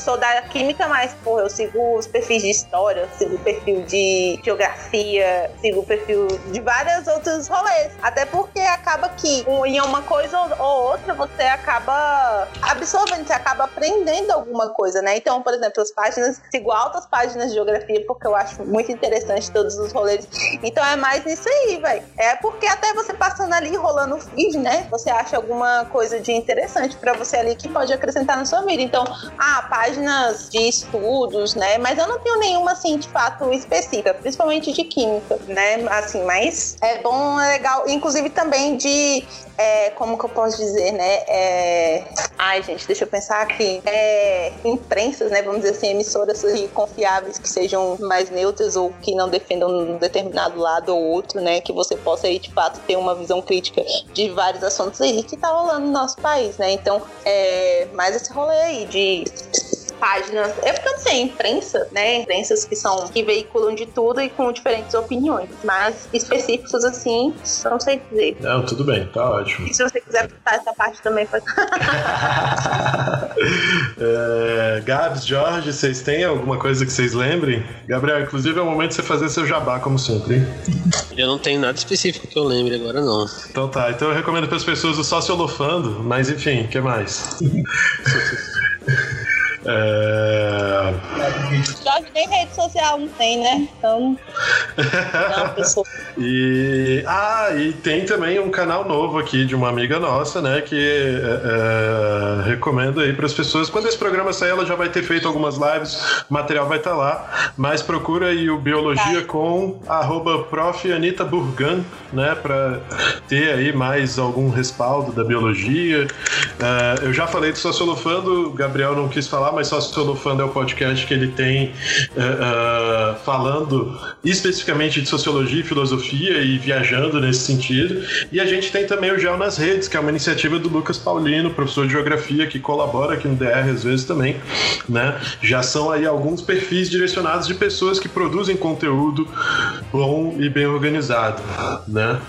sou da química, mas, porra, eu sigo os perfis de história, sigo o perfil de geografia, sigo o perfil de vários outros rolês. Até porque acaba que em uma coisa ou outra você acaba absorvendo, você acaba aprendendo alguma coisa, né? Então, por exemplo, as páginas, sigo altas páginas de geografia, porque eu acho muito interessante todos os rolês. Então é mais nisso aí, velho. É porque até você passando ali, rolando o feed, né? Você acha alguma coisa de interessante para você ali que pode acrescentar na sua vida. Então, ah, páginas de estudos, né? Mas eu não tenho nenhuma, assim, de fato específica, principalmente de química, né? Assim, mas é bom, é legal. Inclusive também de é, como que eu posso dizer, né? É... Ai, gente, deixa eu pensar aqui. É, imprensas, né? Vamos dizer assim, emissoras confiáveis que sejam mais neutras ou que não defendam um determinado lado ou outro, né? Que você possa aí, de fato, ter uma visão crítica de vários assuntos aí que tá rolando no nosso país, né? Então, é mais esse rolê aí de páginas, é porque eu não sei, imprensa, né? Imprensas que são, que veiculam de tudo e com diferentes opiniões, mas específicos assim, não sei dizer. Não, tudo bem, tá ótimo. E se você quiser botar essa parte também, pode. [LAUGHS] é, Gabs, Jorge, vocês têm alguma coisa que vocês lembrem? Gabriel, inclusive é o momento de você fazer seu jabá, como sempre, hein? Eu não tenho nada específico que eu lembre agora, não. Então tá, então eu recomendo para as pessoas o Sociolofando, mas enfim, o que mais? [LAUGHS] É... Jorge nem rede social não tem, né? Então. [LAUGHS] não, e, ah, e tem também um canal novo aqui de uma amiga nossa, né? Que é, é, recomendo aí para as pessoas. Quando esse programa sair, ela já vai ter feito algumas lives, o material vai estar tá lá. Mas procura aí o Biologia tá. com arroba prof. Anitta Burgan, né? Para ter aí mais algum respaldo da biologia. Uh, eu já falei do Sociolofando, o Gabriel não quis falar, mas Sociolofando é o podcast que ele tem uh, falando especificamente de sociologia e filosofia e viajando nesse sentido. E a gente tem também o Geo nas Redes, que é uma iniciativa do Lucas Paulino, professor de geografia, que colabora aqui no DR às vezes também. Né? Já são aí alguns perfis direcionados de pessoas que produzem conteúdo bom e bem organizado. Né?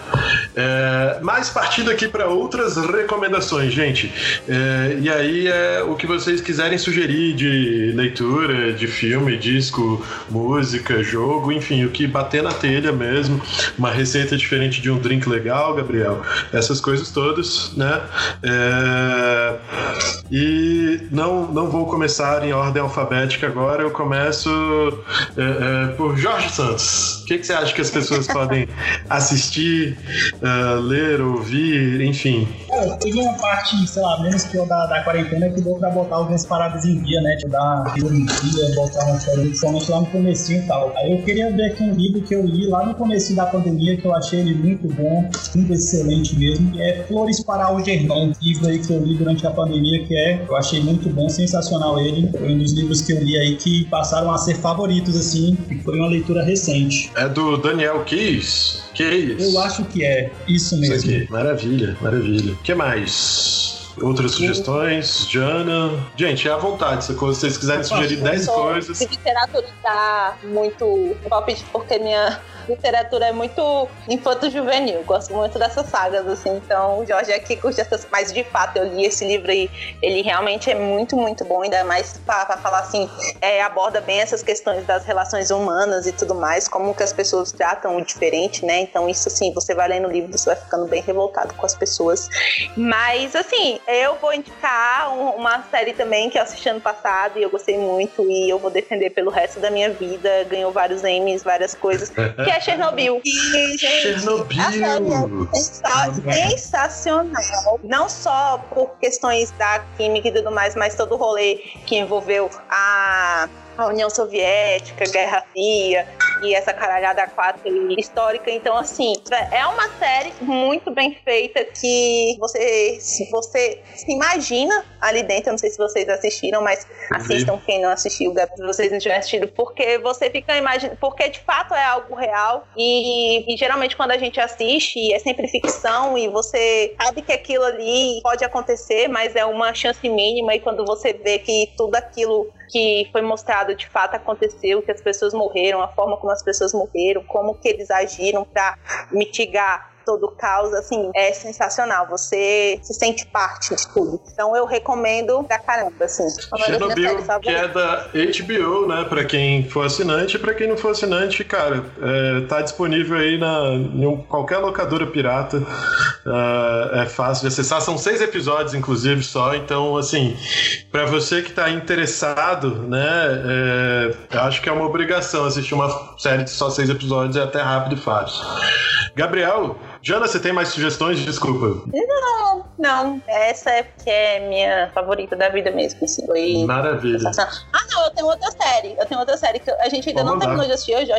É, mas partindo aqui para outras recomendações, gente. É, e aí é o que vocês quiserem sugerir de leitura, de filme, disco, música, jogo, enfim, o que bater na telha mesmo, uma receita diferente de um drink legal, Gabriel, essas coisas todas, né? É, e não, não vou começar em ordem alfabética agora, eu começo é, é por Jorge Santos. O que, que você acha que as pessoas [LAUGHS] podem assistir, uh, ler, ouvir, enfim? É, teve uma parte, sei lá, menos que eu da, da quarentena que deu pra botar algumas paradas em dia, né? De dar dia, botar uma série, principalmente lá no comecinho e tal. Aí eu queria ver aqui um livro que eu li lá no começo da pandemia, que eu achei ele muito bom, muito excelente mesmo, que é Flores para Algernon, livro aí que eu li durante a pandemia, que é, eu achei muito bom, sensacional ele. Foi um dos livros que eu li aí que passaram a ser favoritos, assim, e foi uma leitura recente. É do Daniel é isso? Eu acho que é, isso mesmo. Isso aqui. Maravilha, maravilha. O que mais? Outras sugestões? Jana? Gente, é à vontade. Se vocês quiserem sugerir 10 coisas. Se literatura tá muito top, porque minha literatura é muito infanto-juvenil. Gosto muito dessas sagas, assim. Então, o Jorge aqui curte essas. Mas, de fato, eu li esse livro e ele realmente é muito, muito bom. Ainda mais para falar assim, é, aborda bem essas questões das relações humanas e tudo mais, como que as pessoas tratam o diferente, né? Então, isso, assim, você vai lendo o livro, você vai ficando bem revoltado com as pessoas. Mas, assim, eu vou indicar uma série também que eu assisti ano passado e eu gostei muito e eu vou defender pelo resto da minha vida. Ganhou vários Emmys, várias coisas. que é Chernobyl. E, gente, Chernobyl! É sensacional. Não só por questões da química e tudo mais, mas todo o rolê que envolveu a a União Soviética, Guerra Fria e essa caralhada quatro histórica. Então, assim, é uma série muito bem feita que você, você se imagina ali dentro. Eu não sei se vocês assistiram, mas assistam quem não assistiu, se vocês não tiverem assistido, porque você fica imaginando, porque de fato é algo real e, e geralmente quando a gente assiste é sempre ficção e você sabe que aquilo ali pode acontecer, mas é uma chance mínima e quando você vê que tudo aquilo que foi mostrado de fato aconteceu, que as pessoas morreram, a forma como as pessoas morreram, como que eles agiram para mitigar todo o caos, assim, é sensacional. Você se sente parte de tudo. Então eu recomendo pra caramba, assim. Chernobyl, que é da HBO, né? Pra quem for assinante, e pra quem não for assinante, cara, é, tá disponível aí na, em qualquer locadora pirata. Uh, é fácil de acessar. São seis episódios, inclusive, só. Então, assim, pra você que tá interessado, né? É, eu acho que é uma obrigação assistir uma série de só seis episódios, é até rápido e fácil. Gabriel, Jana, você tem mais sugestões? Desculpa. Não, não. Essa é porque é minha favorita da vida mesmo. Assim. Foi Maravilha. Ah, não, eu tenho outra série. Eu tenho outra série que a gente ainda Vamos não terminou de assistir hoje.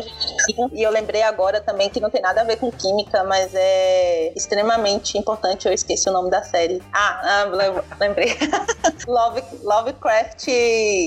E eu lembrei agora também que não tem nada a ver com química, mas é extremamente importante. Eu esqueci o nome da série. Ah, ah lembrei. [LAUGHS] Love, Lovecraft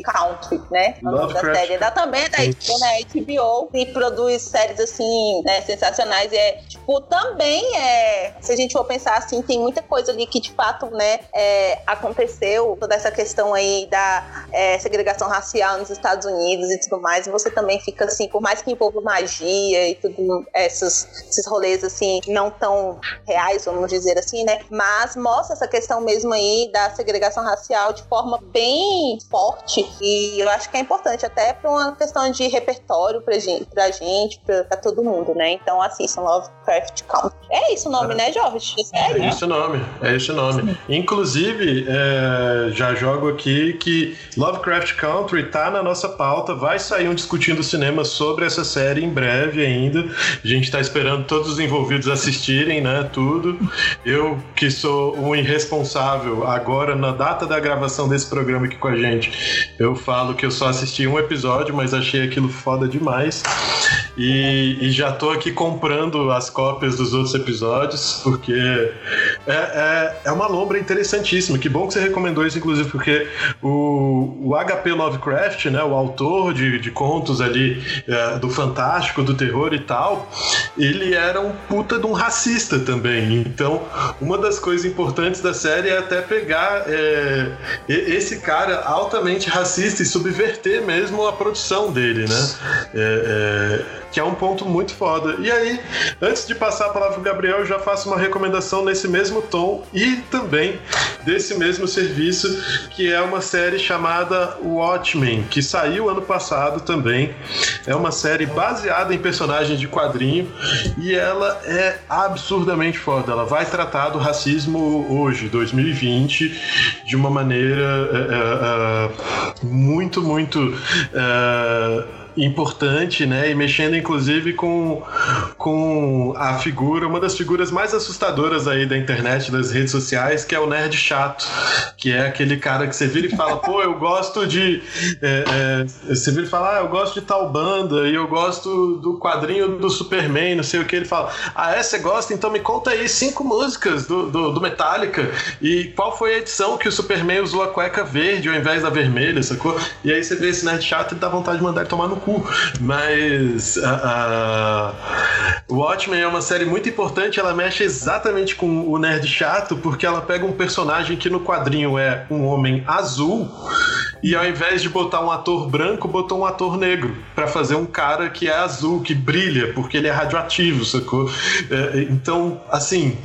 Country, né? O nome da série. Da, também é da HBO, né? e produz séries assim, né, sensacionais. E é, tipo, também é, se a gente for pensar assim, tem muita coisa ali que de fato, né, é, aconteceu, toda essa questão aí da é, segregação racial nos Estados Unidos e tudo mais, você também fica assim, por mais que envolva magia e tudo, essas, esses rolês assim, não tão reais, vamos dizer assim, né? Mas mostra essa questão mesmo aí da segregação racial de forma bem forte e eu acho que é importante até para uma questão de repertório pra gente, pra, gente, pra, pra todo mundo, né? Então assistam Lovecraft Country. É isso o nome, é. né, Jorge? É esse o nome, é esse o nome. Inclusive, é, já jogo aqui que Lovecraft Country tá na nossa pauta, vai sair um discutindo cinema sobre essa série em breve ainda. A gente tá esperando todos os envolvidos assistirem, né, tudo. Eu, que sou um irresponsável, agora na data da gravação desse programa aqui com a gente, eu falo que eu só assisti um episódio, mas achei aquilo foda demais. E, e já tô aqui comprando as cópias dos outros episódios, porque é, é, é uma lombra interessantíssima. Que bom que você recomendou isso, inclusive, porque o, o HP Lovecraft, né, o autor de, de contos ali é, do fantástico, do terror e tal, ele era um puta de um racista também. Então, uma das coisas importantes da série é até pegar é, esse cara altamente racista e subverter mesmo a produção dele, né? É, é que é um ponto muito foda. E aí, antes de passar a palavra pro Gabriel, eu já faço uma recomendação nesse mesmo tom e também desse mesmo serviço, que é uma série chamada Watchmen, que saiu ano passado também. É uma série baseada em personagens de quadrinho e ela é absurdamente foda. Ela vai tratar do racismo hoje, 2020, de uma maneira é, é, é, muito, muito importante, né? E mexendo inclusive com, com a figura, uma das figuras mais assustadoras aí da internet, das redes sociais, que é o nerd chato, que é aquele cara que você vira e fala, pô, eu gosto de. É, é, você vira e fala, ah, eu gosto de tal banda, e eu gosto do quadrinho do Superman, não sei o que. Ele fala, ah, é, você gosta? Então me conta aí cinco músicas do, do, do Metallica e qual foi a edição que o Superman usou a cueca verde ao invés da vermelha, sacou? E aí você vê esse nerd chato e dá vontade de mandar ele tomar no cu. Mas uh, uh, Watchmen é uma série muito importante, ela mexe exatamente com o nerd chato, porque ela pega um personagem que no quadrinho é um homem azul e ao invés de botar um ator branco, botou um ator negro para fazer um cara que é azul, que brilha, porque ele é radioativo, sacou? É, então, assim,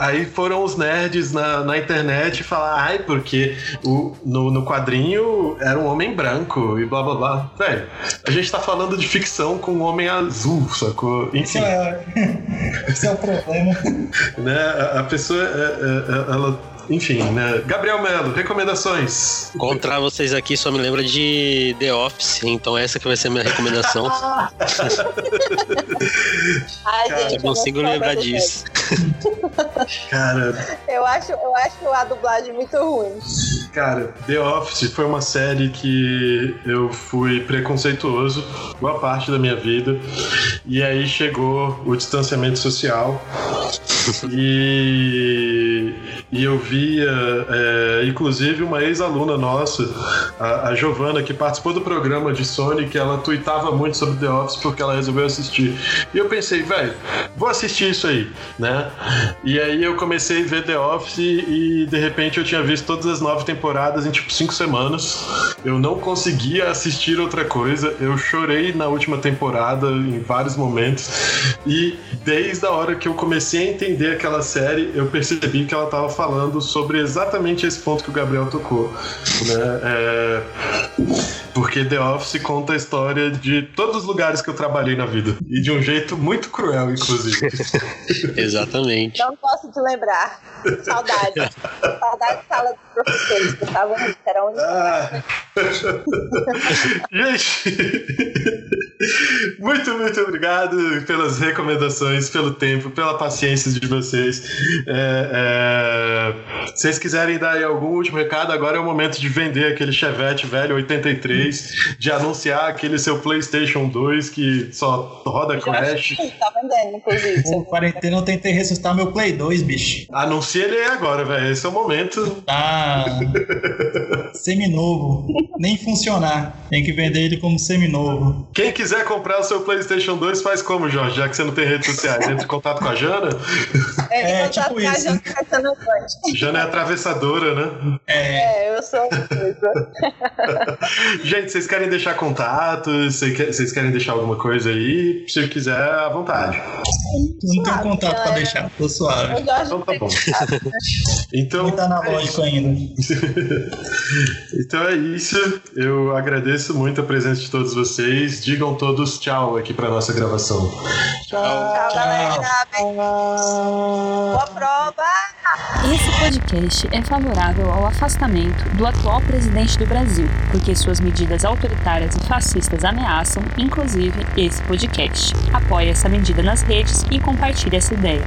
aí foram os nerds na, na internet falar, ai, porque o, no, no quadrinho era um homem branco e blá blá blá. Velho, a gente tá falando de ficção com um homem azul, sacou? Enfim. É, [LAUGHS] esse é o problema. né? A, pessoa, é, é, ela enfim, né? Gabriel Melo, recomendações. Encontrar vocês aqui só me lembra de The Office, então essa que vai ser a minha recomendação. [LAUGHS] Ai, gente, eu consigo lembrar disso. Cara. [LAUGHS] Eu acho, eu acho a dublagem muito ruim. Cara, The Office foi uma série que eu fui preconceituoso boa parte da minha vida. E aí chegou o distanciamento social. [LAUGHS] e, e eu via, é, inclusive, uma ex-aluna nossa, a, a Giovana, que participou do programa de Sonic, ela tweetava muito sobre The Office porque ela resolveu assistir. E eu pensei, velho, vou assistir isso aí, né? E aí eu comecei a ver The Office e de repente eu tinha visto todas as nove temporadas em tipo cinco semanas. Eu não conseguia assistir outra coisa. Eu chorei na última temporada em vários momentos. E desde a hora que eu comecei a entender aquela série, eu percebi que ela estava falando sobre exatamente esse ponto que o Gabriel tocou. Né? É... Porque The Office conta a história de todos os lugares que eu trabalhei na vida. E de um jeito muito cruel, inclusive. [LAUGHS] Exatamente. Não posso te lembrar. Saudade. Saudade de sala de professores, que estavam era onde ah. [LAUGHS] Gente, muito, muito obrigado pelas recomendações, pelo tempo, pela paciência de vocês. É, é, se vocês quiserem dar aí algum último recado, agora é o momento de vender aquele Chevette velho 83, de anunciar aquele seu PlayStation 2 que só roda Crash. Tá vendendo, inclusive. Com quarentena eu tentei ressuscitar meu Play 2, bicho. Anuncia ele aí agora, velho. Esse é o momento. Tá. [LAUGHS] seminovo. Nem funcionar. Tem que vender ele como seminovo. Quem quiser comprar o seu PlayStation 2, faz como, Jorge? Já que você não tem redes sociais, entra em contato com a Jana? É, é tipo isso. Jana é atravessadora, né? É, é eu, sou [LAUGHS] Gente, vocês querem deixar contatos? Vocês querem deixar alguma coisa aí? Se quiser, à vontade. Não tenho contato para deixar, tô suave. Então tá bom. [LAUGHS] Então, Muito analógico é ainda. [LAUGHS] então é isso. Eu agradeço muito a presença de todos vocês. Digam todos tchau aqui para nossa gravação. Tchau, tchau galera. Boa prova. Esse podcast é favorável ao afastamento do atual presidente do Brasil, porque suas medidas autoritárias e fascistas ameaçam, inclusive, esse podcast. Apoie essa medida nas redes e compartilhe essa ideia.